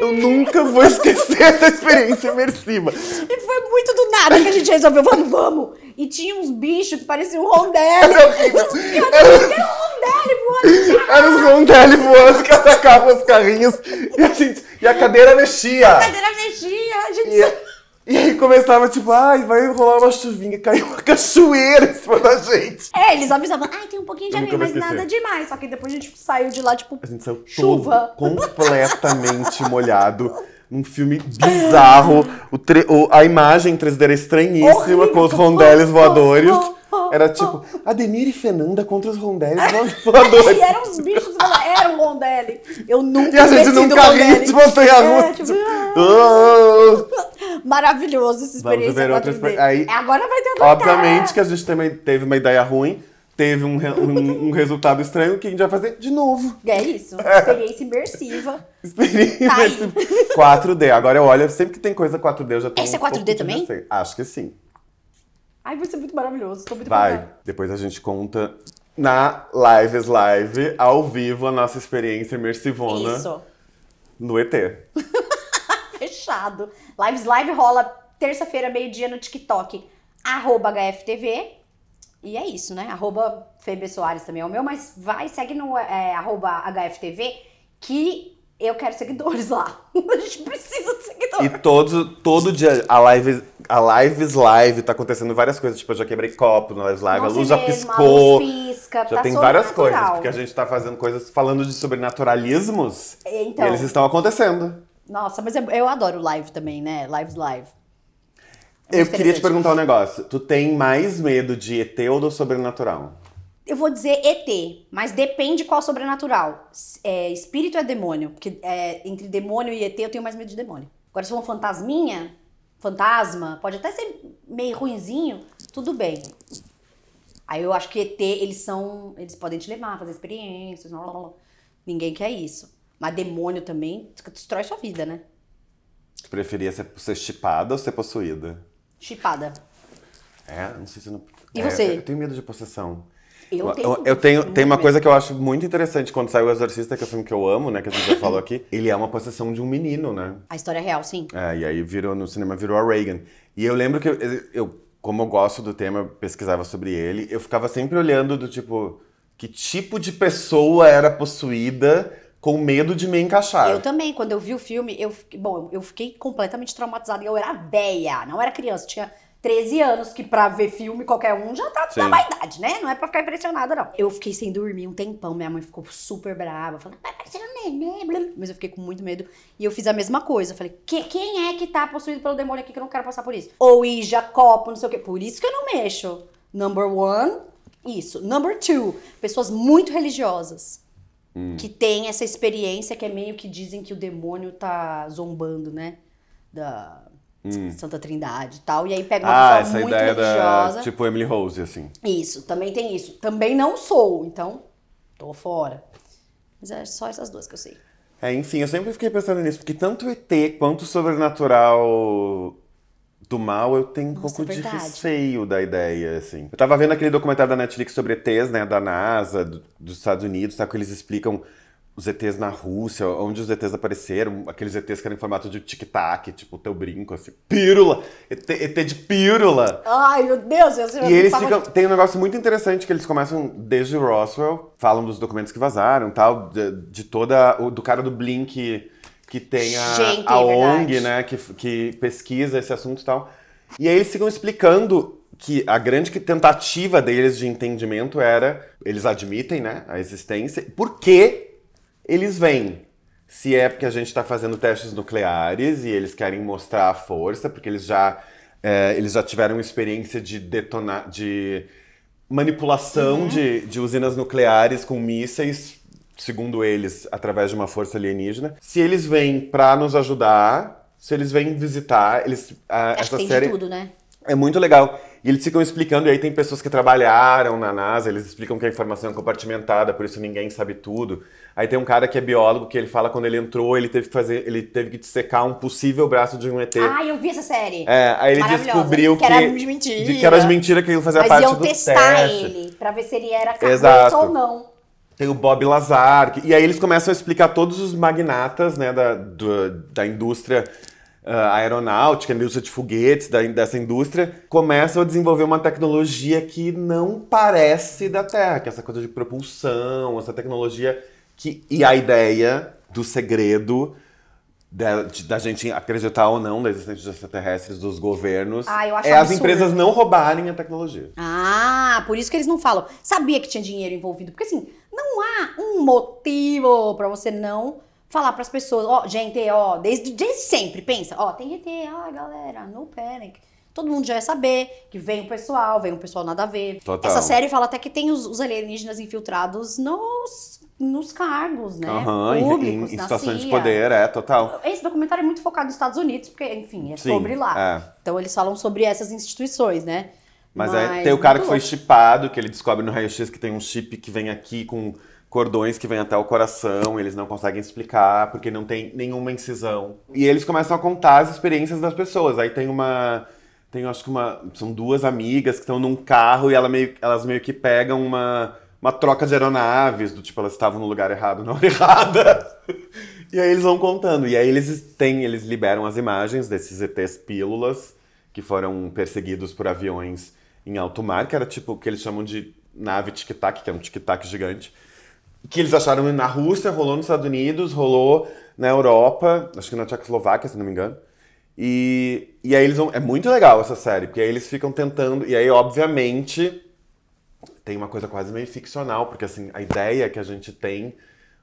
Eu nunca vou esquecer essa experiência imersiva. E foi muito do nada que a gente resolveu, vamos, vamos. E tinha uns bichos que pareciam um rondelli. Era horrível. *laughs* Era- um rondelli voando. Rondelli que atacavam os carrinhos e a, gente, e a cadeira mexia. A cadeira mexia, a gente... E, e aí começava tipo, ai, vai rolar uma chuvinha, caiu uma cachoeira em cima da gente. É, eles avisavam, ai, tem um pouquinho de Eu areia, mas nada demais. Só que depois a gente saiu de lá, tipo, A gente saiu Chuva. todo completamente *laughs* molhado. Um filme bizarro. O tre- o- a imagem 3D era estranhíssima, Horrível. com os rondeles Oh, voadores. oh, oh, Era tipo, Ademir e Fernanda contra os *laughs* voadores. e eram uns bichos, era um rondelli. Eu nunca E a gente carrinho rondelli. de montanha-russa. É, tipo, Ah! Maravilhoso essa Vamos experiência ver 4D. experi- aí- Agora vai ter a Obviamente que a gente também teve uma ideia ruim, teve um, um- um resultado estranho que a gente vai fazer de novo. É isso, experiência imersiva. Experiência Tá aí. 4D. Agora eu olho, sempre que tem coisa 4D, eu já tenho Esse é um pouco 4D de também? Acho que sim. Ai, vai ser muito maravilhoso. Tô muito Vai. empolgada. Depois a gente conta na Lives Live, ao vivo, a nossa experiência imersivona Isso. no ET. *laughs* Fechado. Lives Live rola terça-feira, meio-dia no TikTok, arroba HFTV. E é isso, né? Arroba Febe Soares também é o meu, mas vai, segue no é, arroba HFTV que eu quero seguidores lá. *laughs* A gente precisa. E todo, todo dia a live, a Lives Live tá acontecendo várias coisas. Tipo, eu já quebrei copo na Lives Live, Nossa, a luz já mesmo, piscou. A luz pisca, Já tá tem várias coisas, porque a gente tá fazendo coisas falando de sobrenaturalismos Então, e eles estão acontecendo. nossa, mas eu, eu adoro live também, né? Lives Live. É Eu queria te perguntar um negócio. Tu tem mais medo de ET ou do sobrenatural? Eu vou dizer ET, mas depende qual sobrenatural. É, espírito é demônio, porque é, entre demônio e ET eu tenho mais medo de demônio. Agora, se for uma fantasminha, fantasma, pode até ser meio ruinzinho, tudo bem. Aí eu acho que ET, eles são. Eles podem te levar, fazer experiências, blá, blá, blá. ninguém quer isso. Mas demônio também destrói sua vida, né? Tu preferia ser, ser chipada ou ser possuída? Chipada. É, não sei se não. E É, você? Eu tenho medo de possessão. Eu tenho. Eu, tenho, tem uma coisa que eu acho muito interessante quando saiu O Exorcista, que é o filme que eu amo, né? Que a gente já *laughs* falou aqui. Ele é uma possessão de um menino, né? A história é real, sim. É, e aí virou no cinema virou a Reagan. E eu lembro que eu, eu, como eu gosto do tema, eu pesquisava sobre ele, eu ficava sempre olhando do tipo, que tipo de pessoa era possuída com medo de me encaixar. Eu também, quando eu vi o filme, eu bom, eu fiquei completamente traumatizada. Eu era véia, não era criança, tinha 13 anos, que pra ver filme qualquer um já tá Sim. na vaidade, né? Não é pra ficar impressionada, não. Eu fiquei sem dormir um tempão, minha mãe ficou super brava, falando, vai parecer um neném, mas eu fiquei com muito medo. E eu fiz a mesma coisa, eu falei, "Que- quem é que tá possuído pelo demônio aqui que eu não quero passar por isso? Ou Ija, copo, não sei o quê. Por isso que eu não mexo. Number one, isso. Number two, pessoas muito religiosas que tem essa experiência que é meio que dizem que o demônio tá zombando, né? Da Santa Trindade e tal. E aí pega uma Hum. ah, pessoa muito religiosa. da. Tipo Emily Rose, assim. Isso, também tem isso. Também não sou, então Tô fora. Mas é só essas duas que eu sei. É, enfim, eu sempre fiquei pensando nisso, porque tanto ET quanto o sobrenatural do mal, eu tenho um Nossa, pouco é de receio da ideia, assim. Eu tava vendo aquele documentário da Netflix sobre ETs, né, da NASA, do- dos Estados Unidos, tá, que eles explicam os ETs na Rússia, onde os ETs apareceram, aqueles ETs que eram em formato de tic-tac, tipo o teu brinco, assim, pílula, ET, ET de pílula. Ai, meu Deus, eu E eles ficam. Tem um negócio muito interessante que eles começam desde Roswell, falam dos documentos que vazaram tal, de, de toda. o- do cara do Blink que tem a, Gente, a é ONG, né? Que, que pesquisa esse assunto e tal. E aí eles ficam explicando que a grande que- tentativa deles de entendimento era. Eles admitem, né? A existência. Por que eles vêm? Se é porque a gente está fazendo testes nucleares e eles querem mostrar a força, porque eles já, é, eles já tiveram experiência de detonar, de manipulação Uhum. de, de usinas nucleares com mísseis, segundo eles, através de uma força alienígena. Se eles vêm para nos ajudar, se eles vêm visitar, eles a- Acho que essa tem série de tudo, né? é muito legal. E eles ficam explicando, e aí tem pessoas que trabalharam na NASA, eles explicam que a informação é compartimentada, por isso ninguém sabe tudo. Aí tem um cara que é biólogo que ele fala quando ele entrou, ele teve que fazer, ele teve que dissecar um possível braço de um ET. Ah, eu vi essa série. É, aí ele descobriu Que que, era de mentira. de que era de mentira que ele fazia Mas parte iam do testar teste. ele pra ver se ele era Exato. ou não. Tem o Bob Lazar. que- E aí eles começam a explicar todos os magnatas né, da, do- da indústria ah, aeronáutica, indústria de foguetes, da, dessa indústria, começam a desenvolver uma tecnologia que não parece da Terra, que é essa coisa de propulsão, essa tecnologia que. E a ideia do segredo da, de- da gente acreditar ou não na existência de extraterrestres dos governos Ah, é as absurdo. empresas não roubarem a tecnologia. Ah, por isso que eles não falam. Sabia que tinha dinheiro envolvido. Porque assim, não há um motivo pra você não falar pras pessoas. Ó, gente, ó, desde, desde sempre, pensa. Ó, tem ET, ó, galera, no panic. Todo mundo já ia saber que vem o pessoal, vem o pessoal nada a ver. Total. Essa série fala até que tem os, os alienígenas infiltrados nos, nos cargos, né? Aham, em- Públicos, em, em situações de poder, é, total. Esse documentário é muito focado nos Estados Unidos, porque, enfim, é Sim, sobre lá. é. Então eles falam sobre essas instituições, né? Mas, é, tem o cara que foi chipado, que ele descobre no raio-x que tem um chip que vem aqui com cordões que vem até o coração, eles não conseguem explicar porque não tem nenhuma incisão. E eles começam a contar as experiências das pessoas. Aí tem uma. Tem, acho que uma. São duas amigas que estão num carro e ela meio- elas meio que pegam uma, uma troca de aeronaves, do tipo, elas estavam no lugar errado *laughs* na hora errada. E aí eles vão contando. E aí eles têm, eles liberam as imagens desses ETs pílulas que foram perseguidos por aviões em alto mar, que era tipo o que eles chamam de nave tic-tac, que é um tic-tac gigante. Que eles acharam na Rússia, rolou nos Estados Unidos, rolou na Europa, acho que na Tchecoslováquia, se não me engano. E, e aí eles vão. É muito legal essa série, porque aí eles ficam tentando. E aí, obviamente, tem uma coisa quase meio ficcional, porque assim, a ideia que a gente tem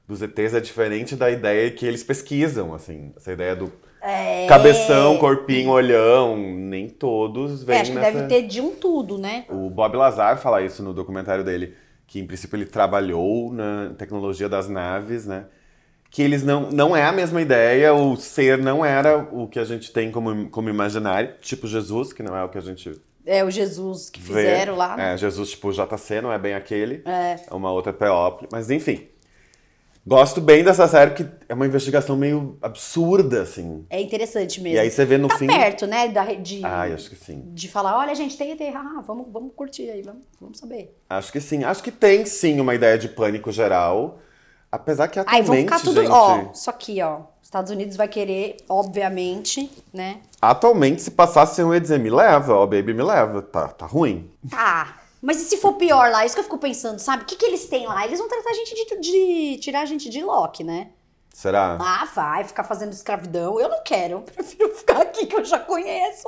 dos ETs é diferente da ideia que eles pesquisam, assim. Essa ideia do É... cabeção, corpinho, olhão, nem todos É, vêm acho que nessa... deve ter de um tudo, né? O Bob Lazar fala isso no documentário dele, que em princípio ele trabalhou na tecnologia das naves, né? Que eles não, não é a mesma ideia, o ser não era o que a gente tem como, como imaginário, tipo Jesus, que não é o que a gente É o Jesus que vê. fizeram lá. né? É, Jesus tipo JC, não é bem aquele. É. É uma outra P.O.P. Mas enfim. Gosto bem dessa série, que é uma investigação meio absurda, assim. É interessante mesmo. E aí você vê no tá fim. perto, né? Da, de, Ai, acho que sim. de falar, olha, gente, tem ET, ah, vamos, vamos curtir aí, vamos, vamos saber. Acho que sim. Acho que tem sim uma ideia de pânico geral. Apesar que Aí atualmente, vão ficar tudo, gente, ó, isso aqui, ó. Estados Unidos vai querer, obviamente, né? atualmente se passasse eu ia dizer, me leva, ó, baby, me leva. Tá, tá ruim. Tá. Mas e se for pior lá? Isso que eu fico pensando, sabe? O que, que eles têm lá? Eles vão tratar a gente de, de tirar a gente de Loki, né? Será? Ah, vai ficar fazendo escravidão. Eu não quero. *laughs* Eu prefiro ficar aqui que eu já conheço.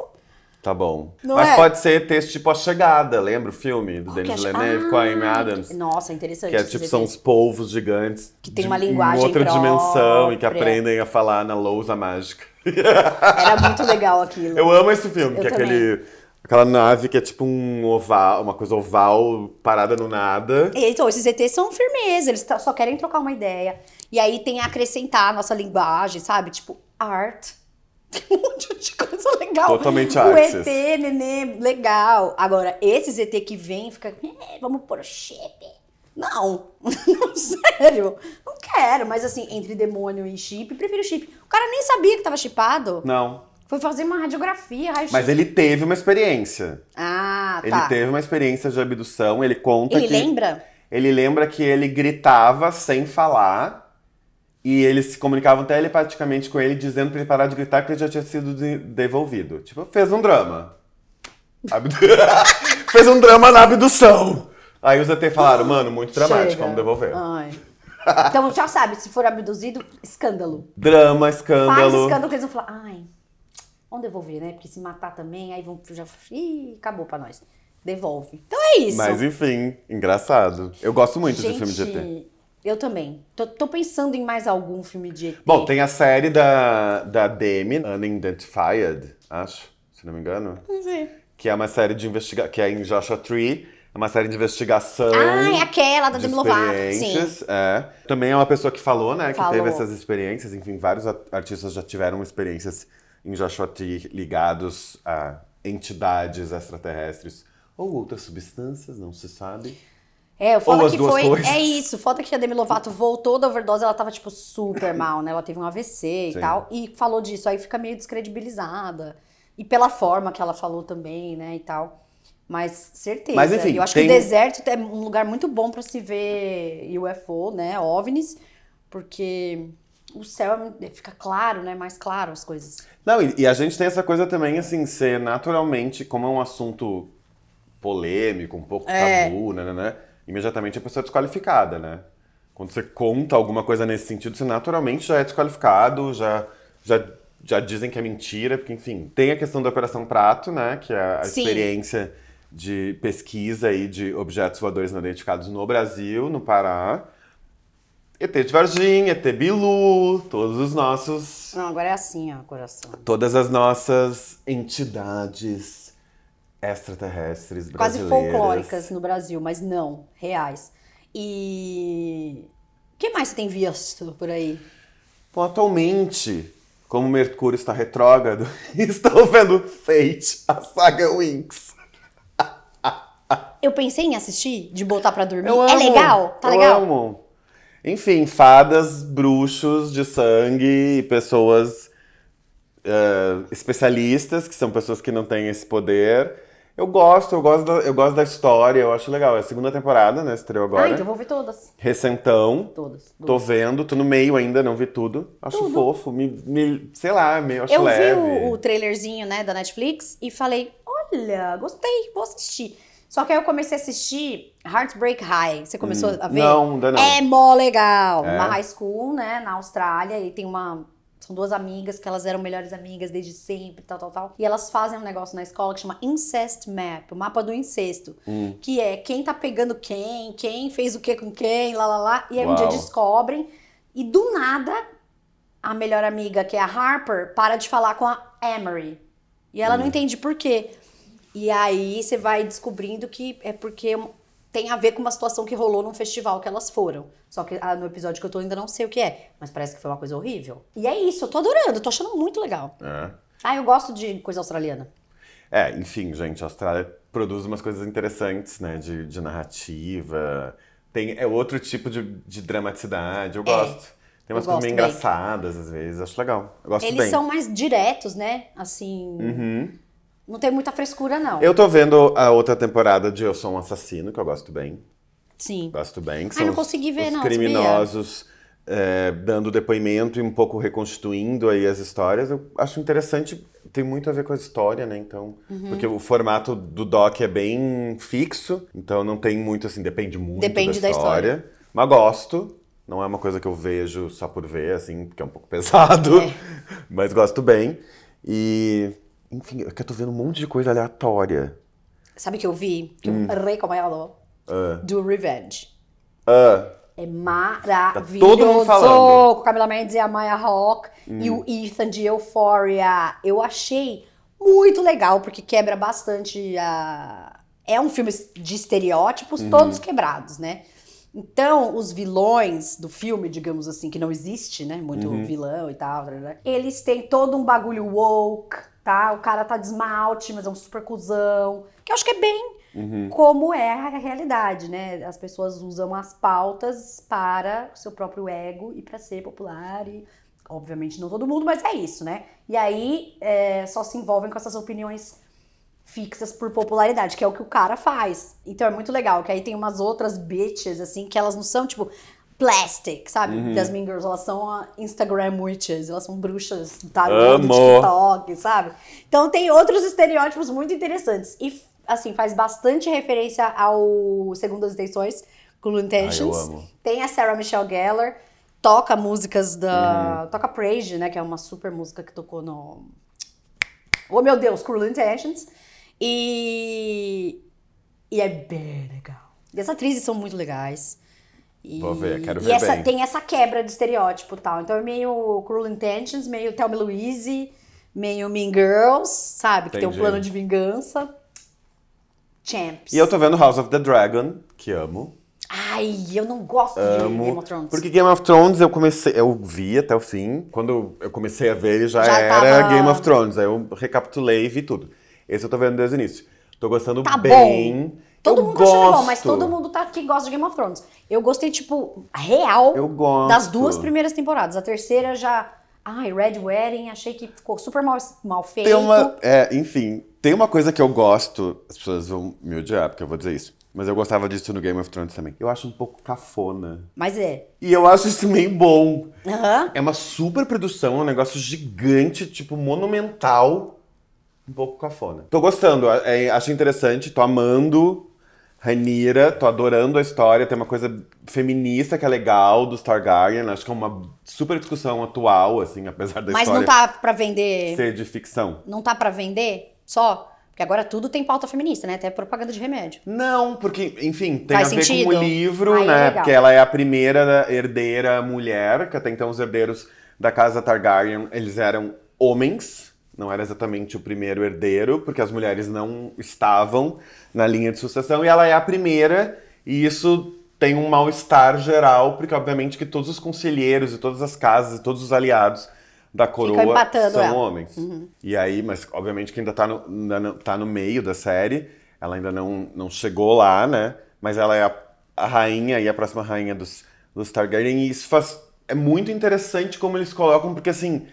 Tá bom. Não Mas é? pode ser texto tipo A Chegada, lembra o filme do que Denis é Villeneuve com a Amy Ah, Adams? Nossa, interessante. Que é tipo, são os polvos gigantes. Que tem uma linguagem Em outra dimensão e que própria. aprendem a falar na lousa mágica. *laughs* Era muito legal aquilo. Eu amo esse filme, Eu que é também. aquele. Aquela nave que é tipo um oval, uma coisa oval parada no nada. Então, esses ETs são firmeza, eles só querem trocar uma ideia. E aí tem a acrescentar a nossa linguagem, sabe? Tipo, art. *laughs* Um monte de coisa legal. Totalmente O artsy. ET, nenê, legal. Agora, esses ET que vem, fica, "É, vamos pôr o chip. Não, *laughs* não, sério, não quero. Mas assim, entre demônio e chip, prefiro chip. O cara nem sabia que tava chipado. Não. Foi fazer uma radiografia, raio-x. Mas ele teve uma experiência. Ah, Ele tá. teve uma experiência de abdução, ele conta Ele que... lembra? Ele lembra que ele gritava sem falar e eles se comunicavam telepaticamente com ele, dizendo pra ele parar de gritar que ele já tinha sido de- devolvido. Tipo, fez um drama. Abdu- *laughs* fez um drama na abdução. Aí os ET falaram, mano, muito dramático, Chega. vamos devolver. Ai. Então já sabe, se for abduzido, escândalo. Drama, Faz escândalo. escândalo que eles vão falar, ai, vamos devolver, né? Porque se matar também, aí vão já. Ih, acabou pra nós. Devolve. Então é isso. Mas enfim, engraçado. Eu gosto muito de filme de ET. Eu também. Tô, tô pensando em mais algum filme de ET. Bom, tem a série da, da Demi, Unidentified, acho, se não me engano. Sim. Que é uma série de investigação, que é em Joshua Tree. É uma série de investigação. Ah, é aquela da de Demi Lovato. Sim. é. Também é uma pessoa que falou, né, que Falou. teve essas experiências. Enfim, vários artistas já tiveram experiências em Joshua Tree ligados a entidades extraterrestres ou outras substâncias, não se sabe. É, o Ou foda as que duas foi. coisas. É isso. Foda que a Demi Lovato voltou da overdose, ela tava, tipo, super mal, né? Ela teve um AVC e Sim. tal. E falou disso. Aí fica meio descredibilizada. E pela forma que ela falou também, né? E tal. Mas certeza. Mas, enfim, eu acho tem- que o deserto é um lugar muito bom pra se ver UFO, né? OVNIs. Porque o céu é fica claro, né? Mais claro as coisas. Não, e, e a gente tem essa coisa também, assim, ser naturalmente, como é um assunto polêmico, um pouco É. tabu, né, né, né, imediatamente a pessoa é desqualificada, né? Quando você conta alguma coisa nesse sentido, você naturalmente já é desqualificado, já, já, já dizem que é mentira, porque, enfim, tem a questão da Operação Prato, né, que é a Sim. experiência de pesquisa aí de objetos voadores não identificados no Brasil, no Pará. ET de Varginha, ET Bilu, todos os nossos Não, agora é assim, ó, coração. todas as nossas entidades extraterrestres Quase folclóricas no Brasil, mas não, reais. E. O que mais você tem visto por aí? Bom, atualmente, como Mercúrio está retrógrado, *laughs* estou vendo Fate, a saga Winx. Eu pensei em assistir, de botar pra dormir. Eu é amo, legal? Tá eu legal? amo. Enfim, fadas, bruxos de sangue e pessoas eh, especialistas, que são pessoas que não têm esse poder. Eu gosto, eu gosto, da, eu gosto da história, eu acho legal. É a segunda temporada, né? Estreou agora. Ah, então eu vou ver todas. Recentão. Todas. Tô vendo, tô no meio ainda, não vi tudo. Acho Tudo. fofo, me, me- sei lá, meio acho Eu leve. vi o, o trailerzinho, né, da Netflix e falei, olha, gostei, vou assistir. Só que aí eu comecei a assistir Heartbreak High. Você começou a ver? Não, ainda não. É mó legal. É? Uma high school, né, na Austrália, e tem uma. São duas amigas que elas eram melhores amigas desde sempre, tal, tal, tal. E elas fazem um negócio na escola que chama Incest Map, o mapa do incesto. Hum. Que é quem tá pegando quem, quem fez o que com quem, lá, lá, lá. E aí um dia Uau. descobrem. E do nada, a melhor amiga, que é a Harper, para de falar com a Emery. E ela Hum. não entende por quê. E aí você vai descobrindo que é porque tem a ver com uma situação que rolou num festival que elas foram. Só que ah, no episódio que eu tô ainda não sei o que é. Mas parece que foi uma coisa horrível. E é isso, eu tô adorando, tô achando muito legal. É. Ah, eu gosto de coisa australiana. É, enfim, gente, a Austrália produz umas coisas interessantes, né? De, de narrativa. Tem, é outro tipo de, de dramaticidade, eu gosto. Tem umas É, coisas meio engraçadas, às vezes, acho legal. Eu gosto Eles bem. são mais diretos, né? Assim. Uhum. Não tem muita frescura, não. Eu tô vendo a outra temporada de Eu Sou um Assassino, que eu gosto bem. Sim. Gosto bem. Que Ai, não os- consegui ver, os não, criminosos é, dando depoimento e um pouco reconstituindo aí as histórias. Eu acho interessante, tem muito a ver com a história, né? Então, Uhum. porque o formato do doc é bem fixo, então não tem muito assim, depende muito Depende da da história. história. Mas gosto. Não é uma coisa que eu vejo só por ver, assim, porque é um pouco *laughs* pesado. É. Mas gosto bem. E, enfim, é que eu tô vendo um monte de coisa aleatória. Sabe o que eu vi? Que Hum. eu recomendo? Ah. Do Revenge. Ah, É maravilhoso. Tá todo mundo falando. Com Camila Mendes e a Maya Hawke e o Ethan de Euphoria. Eu achei muito legal, porque quebra bastante a... É um filme de estereótipos, todos quebrados, né? Então, os vilões do filme, digamos assim, que não existe, né? Muito vilão e tal, né? eles têm todo um bagulho woke, tá? O cara tá de esmalte, mas é um super cuzão. Que eu acho que é bem como é a realidade, né? As pessoas usam as pautas para o seu próprio ego e para ser popular e obviamente não todo mundo, mas é isso, né? E aí é, só se envolvem com essas opiniões fixas por popularidade, que é o que o cara faz. Então é muito legal, que aí tem umas outras bitches, assim, que elas não são, tipo, plastic, sabe? Uhum. Das Mean Girls, elas são Instagram witches, elas são bruxas tá, do. TikTok, sabe? Então tem outros estereótipos muito interessantes. E, assim, faz bastante referência ao Segundas Intenções, Cool Intentions. Ai. Tem a Sarah Michelle Gellar, toca músicas Uhum. da... Toca Praise, né? Que é uma super música que tocou no... Oh, meu Deus, Cruel Intentions. E... E é bem legal. E as atrizes são muito legais. E, Vou ver, quero e ver essa, bem. tem essa quebra de estereótipo e tal. Então é meio Cruel Intentions, meio Thelma e Louise, meio Mean Girls, sabe? Que tem um Entendi. plano de vingança. Champs. E eu tô vendo House of the Dragon, que amo. Ai, eu não gosto de Amo. Game of Thrones. Porque Game of Thrones eu comecei, eu vi até o fim. Quando eu comecei a ver, ele já, Já era tava- Game of Thrones. Aí eu recapitulei e vi tudo. Esse eu tô vendo desde o início. Tô gostando Tá bem. bom. Todo eu mundo gosto. achou bom, mas todo mundo tá que gosta de Game of Thrones. Eu gostei, tipo, real Eu gosto. das duas primeiras temporadas. A terceira já. Ai, Red Wedding, achei que ficou super mal, mal feito. Tem uma. É, enfim, tem uma coisa que eu gosto. As pessoas vão me odiar porque eu vou dizer isso. Mas eu gostava disso no Game of Thrones também. Eu acho um pouco cafona. Mas é. E eu acho isso meio bom. Aham. É uma super produção, é um negócio gigante, tipo, monumental. Um pouco cafona. Tô gostando, é, acho interessante, tô amando Ranira, tô adorando a história, tem uma coisa feminista que é legal dos Targaryen, acho que é uma super discussão atual, assim, apesar da Mas história não tá pra vender. ser de ficção. Não tá pra vender só? Porque agora tudo tem pauta feminista, né? Até propaganda de remédio. Não, porque, enfim, tem Faz a ver sentido? com o livro, Aí é né? legal. porque ela é a primeira herdeira mulher, que até então os herdeiros da casa Targaryen, eles eram homens, não era exatamente o primeiro herdeiro, porque as mulheres não estavam na linha de sucessão, e ela é a primeira, e isso tem um mal-estar geral, porque obviamente que todos os conselheiros e todas as casas e todos os aliados da coroa são ela. Uhum. homens. E aí, mas obviamente que ainda tá no, ainda tá no meio da série, ela ainda não, não chegou lá, né? Mas ela é a, a rainha e a próxima rainha dos, dos Targaryen, e isso faz, é muito interessante como eles colocam, porque assim,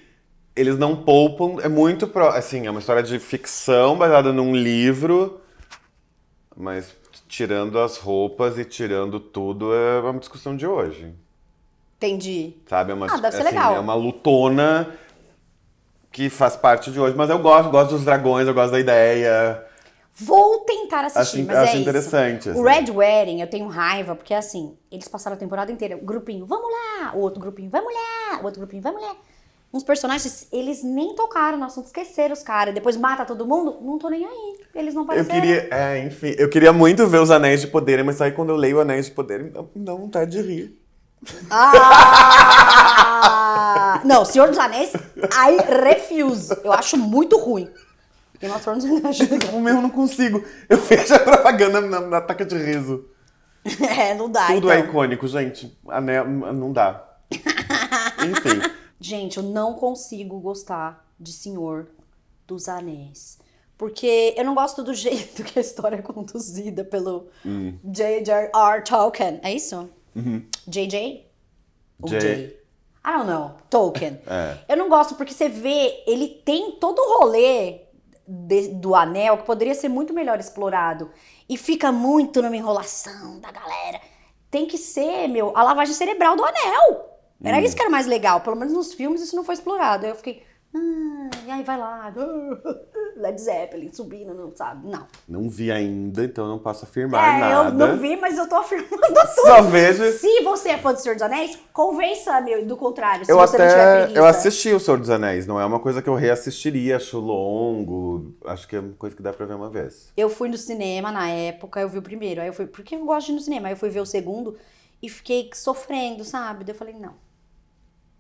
eles não poupam, é muito, pro, assim, é uma história de ficção baseada num livro, mas tirando as roupas e tirando tudo, é uma discussão de hoje. Entendi. Sabe? É uma, Ah, deve ser assim, legal. É uma lutona que faz parte de hoje. Mas eu gosto, gosto dos dragões, eu gosto da ideia. Vou tentar assistir, Acho- mas acho é interessante, isso. O assim. Red Wedding, eu tenho raiva, porque assim, eles passaram a temporada inteira, o grupinho, vamos lá, o outro grupinho, vamos lá, o outro grupinho, vamos lá. Uns personagens, eles nem tocaram no assunto, esqueceram os caras, depois mata todo mundo, não tô nem aí. Eles não Eu apareceram. queria, é, enfim, eu queria muito ver os Anéis de Poder, mas aí quando eu leio Anéis de Poder, me dá, me dá vontade de rir. Ah! não, Senhor dos Anéis, I refuse. Eu acho muito ruim. Game of Thrones *laughs* eu acho legal. Eu não consigo. Eu vejo a propaganda na, na ataque de riso. É, não dá, Tudo então. é icônico, gente. Anel, não dá. *laughs* Enfim. Gente, eu não consigo gostar de Senhor dos Anéis. Porque eu não gosto do *laughs* jeito que a história é conduzida pelo Hum. J.J.R. Tolkien. É isso? J.J.? Ou J. J? I don't know. Tolkien. É. Eu não gosto porque você vê, ele tem todo o rolê de- do anel que poderia ser muito melhor explorado. E fica muito numa enrolação da galera. Tem que ser, meu, a lavagem cerebral do anel. Era Hum. isso que era mais legal. Pelo menos nos filmes isso não foi explorado. Aí eu fiquei, ah, e aí vai lá, *laughs* Led Zeppelin subindo, não sabe? Não. Não vi ainda, então não posso afirmar É, nada. eu não vi, mas eu tô afirmando *laughs* tudo. Só vejo. Se você é fã do Senhor dos Anéis, convença, meu, do contrário. Se Eu você não tiver até eu assisti o Senhor dos Anéis, não é uma coisa que eu reassistiria, acho longo, acho que é uma coisa que dá pra ver uma vez. Eu fui no cinema na época, eu vi o primeiro. Aí eu fui, porque eu gosto de ir no cinema. Aí eu fui ver o segundo e fiquei sofrendo, sabe? Daí eu falei, não,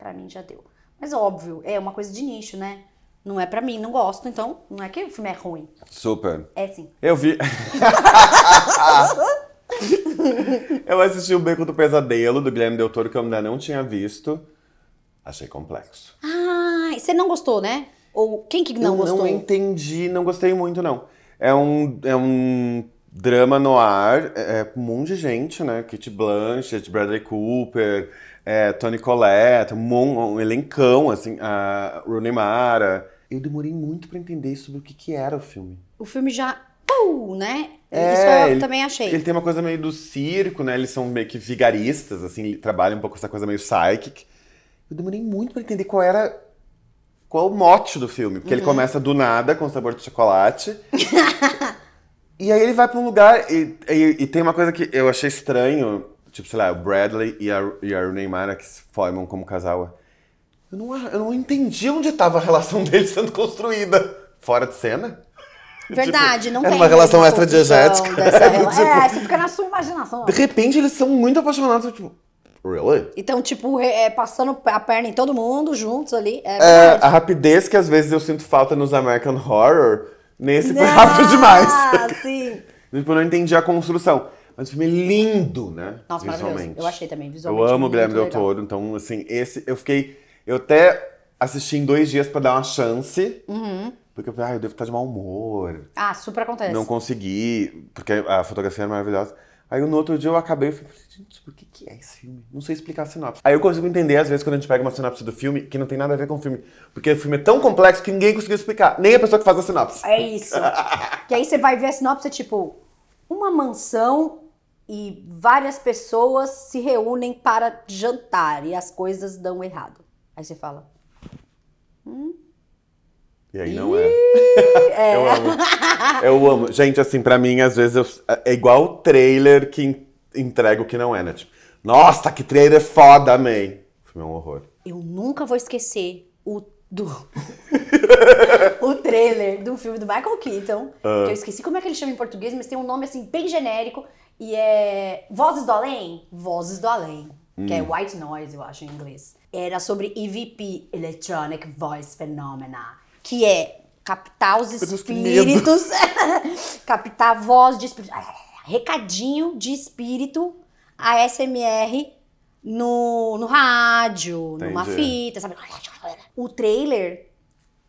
pra mim já deu. Mas óbvio, é uma coisa de nicho, né? Não é pra mim, não gosto, então não é que o filme é ruim. Super. É sim. Eu vi. *laughs* eu assisti o Beco do Pesadelo, do Guilherme Del Toro, que eu ainda não tinha visto. Achei complexo. Ah, você não gostou, né? Ou quem que não eu gostou? não entendi, não gostei muito, não. É um, é um drama no ar, é, é, um monte de gente, né? Kate Blanchett, Bradley Cooper, é, Tony Collette, um, um elencão, assim, a Rooney Mara. Eu demorei muito pra entender sobre o que, que era o filme. O filme já. Uh, né? É, Isso eu ele- também achei. Ele tem uma coisa meio do circo, né? Eles são meio que vigaristas, assim, trabalham um pouco essa coisa meio psychic. Eu demorei muito pra entender qual era. Qual o mote do filme. Porque Uhum. ele começa do nada com sabor de chocolate. *laughs* e aí ele vai pra um lugar. E, e- e tem uma coisa que eu achei estranho. Tipo, sei lá, o Bradley e a, e a Rooney Mara que se formam como casal. Eu não, eu não entendi onde tava a relação *laughs* deles sendo construída. Fora de cena? Verdade, não era tem. uma relação extradiegética. dessa *laughs* rela- Tipo- É, você fica na sua imaginação. De repente eles são muito apaixonados. Tipo, really? Então, tipo, é, passando a perna em todo mundo, juntos ali. É, É, a rapidez que às vezes eu sinto falta nos American Horror, nesse foi Ah, *laughs* rápido demais. sim. tipo, eu não entendi a construção. Mas o filme é lindo, né? Nossa, maravilhoso. visualmente. Eu achei também, Eu visualmente. amo o Guilherme Del. Toro, então, assim, esse eu fiquei. Eu até assisti em dois dias pra dar uma chance. Uhum. Porque eu falei, ah, eu devo estar de mau humor. Ah, super acontece. Não consegui, porque a fotografia era maravilhosa. Aí no outro dia eu acabei e falei, gente, por que, que é esse filme? Não sei explicar a sinopse. Aí eu consigo entender, às vezes, quando a gente pega uma sinopse do filme, que não tem nada a ver com o filme. Porque o filme é tão complexo que ninguém conseguiu explicar. Nem a pessoa que faz a sinopse. É isso. *laughs* que aí você vai ver a sinopse, é tipo, uma mansão e várias pessoas se reúnem para jantar e as coisas dão errado. Aí você fala, E aí não é. *laughs* Eu amo. Eu amo. Gente, assim, pra mim, às vezes, eu- é igual o trailer que en- entrega o que não é, né? Tipo, nossa, que trailer foda, amei. É um horror. eu nunca vou esquecer o do *laughs* o trailer do filme do Michael Keaton, Ah. que eu esqueci como é que ele chama em português, mas tem um nome assim bem genérico e é Vozes do Além, Vozes do Além, que Hum. é White Noise, eu acho em inglês. Era sobre EVP, Electronic Voice Phenomena, que é captar os que espíritos, *laughs* captar voz de espírito, recadinho de espírito ASMR no, no rádio, numa Entendi. fita, sabe? O trailer,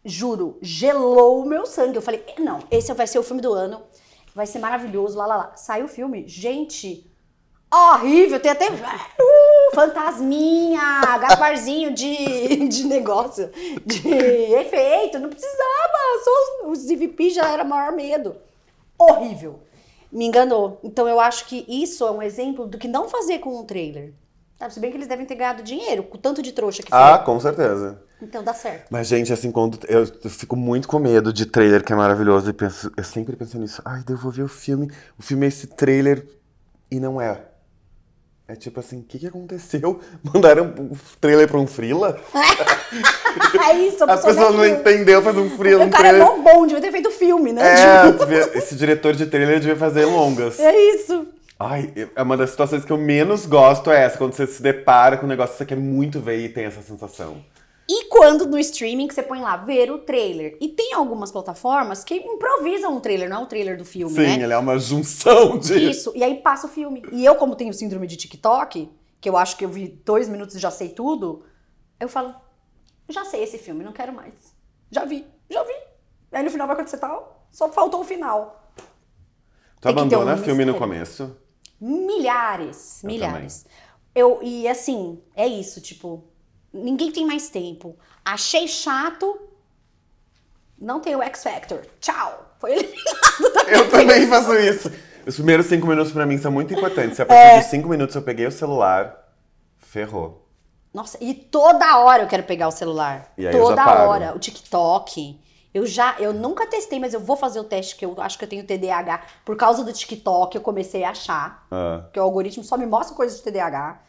juro, gelou o meu sangue. Eu falei, não, esse vai ser o filme do ano, vai ser maravilhoso, lá, lá, lá. Saiu o filme, gente, horrível, tem até uh, fantasminha, Gasparzinho de, de negócio, de efeito, não precisava, só os, EVP já era maior medo. Horrível. Me enganou. Então eu acho que isso é um exemplo do que não fazer com um trailer. Sabe? Se bem que eles devem ter ganhado dinheiro com tanto de trouxa que foi. Ah, com certeza. Então dá certo. Mas, gente, assim, quando eu, eu fico muito com medo de trailer que é maravilhoso e penso, eu sempre penso nisso. Ai, eu vou ver o filme. O filme é esse trailer e não é. É tipo assim, o que, que aconteceu? *laughs* Mandaram o trailer pra um frila? *laughs* É isso, As pessoas não entendem. entendeu fazer um frila, O um cara é trailer. mó bom, devia ter feito filme, né? É, *laughs* esse diretor de trailer devia fazer longas. é isso. Ai, é uma das situações que eu menos gosto é essa, quando você se depara com um negócio que você quer muito ver e tem essa sensação. E quando no streaming que você põe lá, ver o trailer. E tem algumas plataformas que improvisam um trailer, não é o trailer do filme, Sim, né? ele é uma junção *laughs* de. Isso, e aí passa o filme. E eu, como tenho síndrome de TikTok, que eu acho que eu vi dois minutos e já sei tudo, eu falo, já sei esse filme, não quero mais. Já vi, já vi. Aí no final vai acontecer tal, só faltou o final. Tu Tem ter um abandona filme no começo? Milhares, Eu milhares. Eu, e assim, é isso, tipo, ninguém tem mais tempo. Achei chato, não tem o X Factor. Tchau. Foi *laughs* eliminado da Eu também faço isso. Os primeiros cinco minutos pra mim são muito importantes. Se a *laughs* partir É. de cinco minutos eu peguei o celular, ferrou. Nossa, e toda hora eu quero pegar o celular. E aí toda hora. O TikTok. Eu já, eu nunca testei, mas eu vou fazer o teste que eu acho que eu tenho TDAH. Por causa do TikTok, eu comecei a achar. Ah. que o algoritmo só me mostra coisas de TDAH.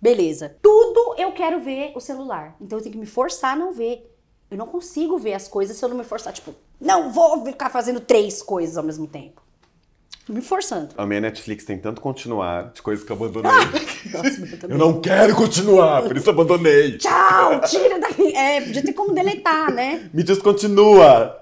Beleza. Tudo eu quero ver o celular. Então eu tenho que me forçar a não ver. Eu não consigo ver as coisas se eu não me forçar. Tipo, não vou ficar fazendo três coisas ao mesmo tempo. Me forçando. A minha Netflix tem tanto continuar de coisas que eu abandonei. *laughs* Nossa, também. eu não quero continuar, por isso eu abandonei. Tchau, tira É, podia ter como deletar, né? *laughs* Me descontinua.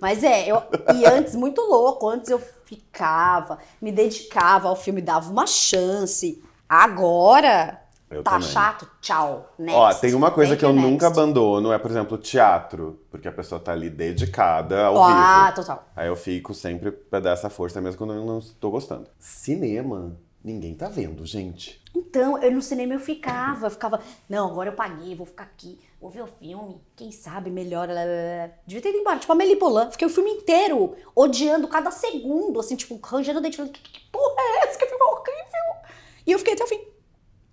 Mas é, eu, e antes, muito louco, antes eu ficava, me dedicava ao filme, dava uma chance. Agora, Eu tá também. chato? Tchau. Next. Ó, tem uma coisa Thank que eu you, nunca next. abandono, é, por exemplo, teatro. Porque a pessoa tá ali dedicada ao Ah, vivo. total. Aí eu fico sempre pra dar essa força, mesmo quando eu não estou gostando. Cinema, ninguém tá vendo, gente. Então, eu no cinema eu ficava, eu ficava, não, agora eu paguei, vou ficar aqui, vou ver o filme, quem sabe melhora. Devia ter ido embora, tipo a Meli Polan. Fiquei o filme inteiro odiando cada segundo, assim, tipo, rangendo o dente, falando, que, que porra é essa? Que filme horrível! E eu fiquei até o fim,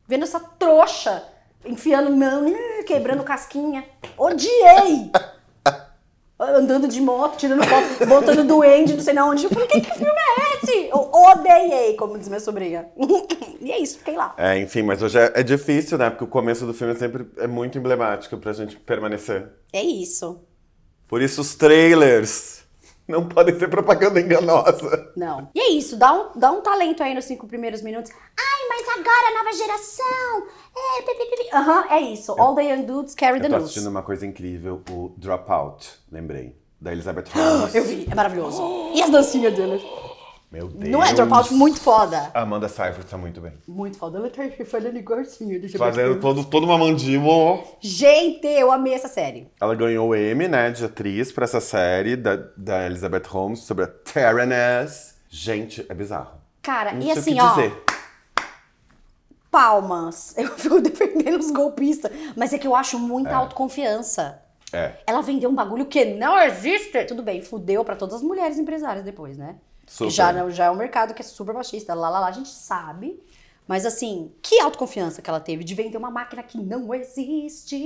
vendo essa trouxa, enfiando mão, eh, quebrando casquinha. Odiei! *laughs* Andando de moto, tirando foto, *laughs* botando duende, não sei na onde. Eu falei, que, que filme é esse? Eu odiei, como diz minha sobrinha. *laughs* e é isso, fiquei lá. É, enfim, mas hoje é, é difícil, né? Porque o começo do filme sempre é muito emblemático pra gente permanecer. É isso. Por isso os trailers não podem ser propaganda enganosa. Não. E é isso, dá um, dá um talento aí nos cinco primeiros minutos. Ai, mas agora a nova geração. É. Aham, é isso. All the young dudes carry the Eu tô news. assistindo uma coisa incrível, o Dropout, lembrei. Da Elizabeth *gasps* Holmes. Eu vi, é maravilhoso. *gasps* E as dancinhas dele? Meu Deus. Não é dropout muito foda? A Amanda Seyfried tá muito bem. Muito foda. Ela tá fazendo igualzinho. Deixa eu Fazendo ver. todo, toda uma mandíbula. Gente, eu amei essa série. Ela ganhou o Emmy, né, de atriz pra essa série da, da Elizabeth Holmes sobre a Taranas. Gente, é bizarro. Cara, Não e assim, ó. dizer. Palmas. *laughs* Eu fico defendendo os golpistas. Mas é que eu acho muita autoconfiança. É, Ela vendeu um bagulho que não existe. Tudo bem, fudeu pra todas as mulheres empresárias depois, né? Super. Que já, já é um mercado que é super machista, lá, lá, lá, a gente sabe. Mas assim, que autoconfiança que ela teve de vender uma máquina que não existe.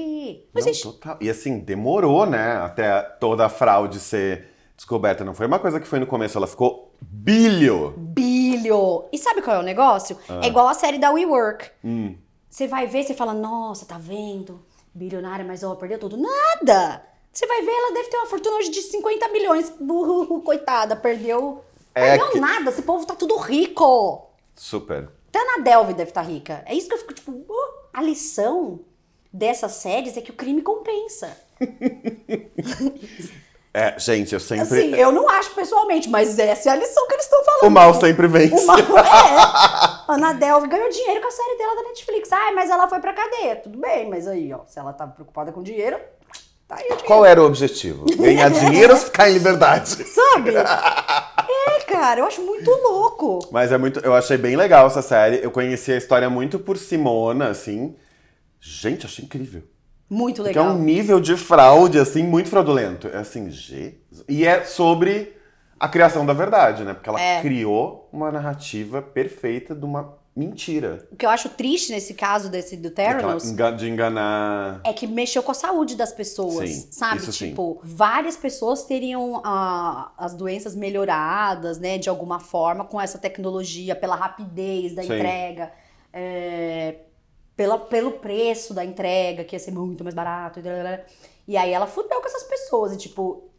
Não Não, existe. total. E assim, demorou, né, até toda a fraude ser descoberta. Não foi uma coisa que foi no começo, ela ficou bilho. Bilho. E sabe qual é o negócio? Ah. É igual a série da WeWork. Hum. Você vai ver, você fala, nossa, tá vendo? Bilionária, mas ó, perdeu tudo. Nada! Você vai ver, ela deve ter uma fortuna hoje de 50 milhões. *laughs* Burro, coitada, perdeu. É perdeu que- nada, esse povo tá tudo rico. Super. Até a Ana Delve deve estar rica. É isso que eu fico, tipo, "Oh." a lição dessas séries é que o crime compensa. *laughs* É, gente, eu sempre. Assim, eu não acho pessoalmente, mas essa é a lição que eles estão falando. O mal sempre vence. O mal é. *laughs* Ana Delve ganhou dinheiro com a série dela da Netflix. Ai, mas ela foi pra cadeia. Tudo bem, mas aí, ó, se ela tava preocupada com dinheiro, tá aí o dinheiro. Qual era o objetivo? Ganhar *laughs* dinheiro ou ficar em liberdade? Sabe? Cara, eu acho muito louco. Mas é muito. Eu achei bem legal essa série. Eu conheci a história muito por Simona, assim. Gente, achei incrível. Muito Porque é legal. um nível de fraude, assim, muito fraudulento. É assim, Jesus. E é sobre a criação da verdade, né? Porque ela É. criou uma narrativa perfeita de uma mentira. O que eu acho triste nesse caso desse do Theranos De enganar. é que mexeu com a saúde das pessoas, Sim, sabe? isso sim. tipo, várias pessoas teriam ah, as doenças melhoradas, né, de alguma forma, com essa tecnologia, pela rapidez da Sim. entrega, é, pela, pelo preço da entrega, que ia ser muito mais barato. E, e aí ela fudeu com essas pessoas, e tipo,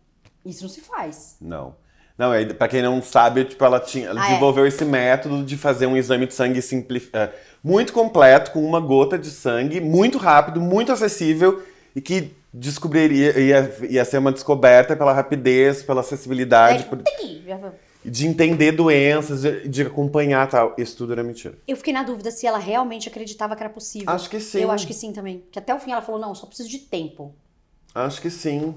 isso não se faz. Não. Não, é, pra quem não sabe, tipo, ela tinha. Ela Ah, é. desenvolveu esse método de fazer um exame de sangue simplif- é, muito completo, com uma gota de sangue, muito rápido, muito acessível, e que descobriria, ia, ia ser uma descoberta pela rapidez, pela acessibilidade, É, por- de entender doenças, de, de acompanhar tal. Isso tudo era mentira. Eu fiquei na dúvida se ela realmente acreditava que era possível. Acho que sim. Eu acho que sim também. Que até o fim ela falou, não, só preciso de tempo. Acho que sim.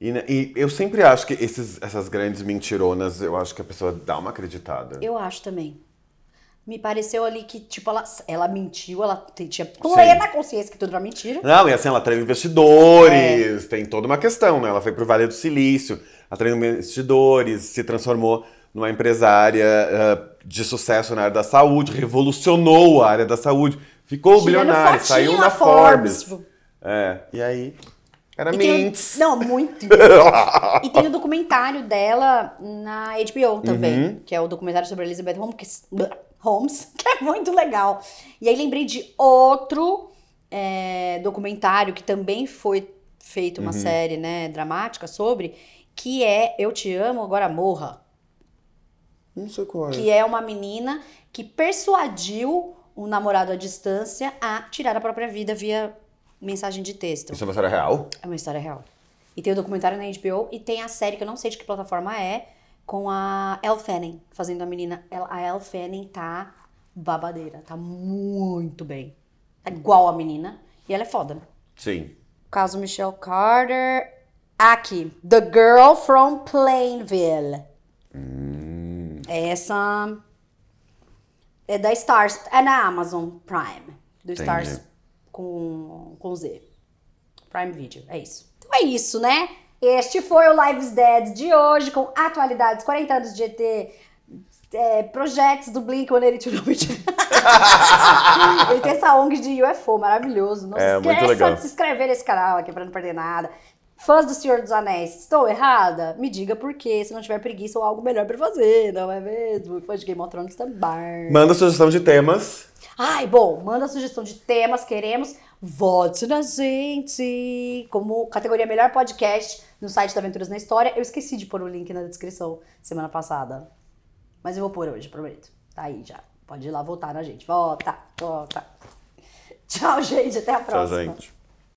E, né, e eu sempre acho que esses, essas grandes mentironas, eu acho que a pessoa dá uma acreditada. Eu acho também. Me pareceu ali que, tipo, ela, ela mentiu, ela tinha plena consciência que tudo era mentira. Não, e assim, ela traiu investidores, É. tem toda uma questão, né? Ela foi pro Vale do Silício, ela traiu investidores, se transformou numa empresária ah, de sucesso na área da saúde, revolucionou a área da saúde, ficou Tirando bilionária, saiu na na Forbes. Forbes. É, e aí, era um- não, muito. *laughs* e tem o documentário dela na HBO também, Uhum. que é o documentário sobre Elizabeth Holmes, que, Holmes, *laughs* que é muito legal. E aí lembrei de outro é, documentário que também foi feito Uhum. uma série, né, dramática sobre, que é Eu Te Amo, Agora Morra. Não sei qual é. Que é uma menina que persuadiu um namorado à distância a tirar a própria vida via mensagem de texto. Isso é uma história real? É uma história real. E tem o documentário na HBO e tem a série que eu não sei de que plataforma é, com a Elle Fanning, fazendo a menina. A Elle Fanning tá babadeira, tá muito bem. É igual a menina. E ela é foda. Sim. Caso Michelle Carter. Aqui. The Girl from Plainville. Essa é da Stars. É na Amazon Prime. Do Entendi. Stars com, com Z. Prime Video. É isso. Então é isso, né? Este foi o Lives Dead de hoje, com atualidades, 40 anos de ET, é, projetos do Blink-182. Não, mentira. *laughs* Ele tem essa ONG de UFO, maravilhoso. Não É, se esqueça de se inscrever nesse canal aqui pra não perder nada. Fãs do Senhor dos Anéis, estou errada? Me diga por quê, se não tiver preguiça ou algo melhor pra fazer, não é mesmo? Fã de Game of Thrones também. Manda sugestão de temas. Ai, bom, manda sugestão de temas, queremos. Vote na gente! Como categoria Melhor Podcast no site da Aventuras na História. Eu esqueci de pôr o link na descrição semana passada. Mas eu vou pôr hoje, prometo. Tá aí já. Pode ir lá votar na gente. Vota, vota. Tchau, gente. Até a Tchau, próxima. gente.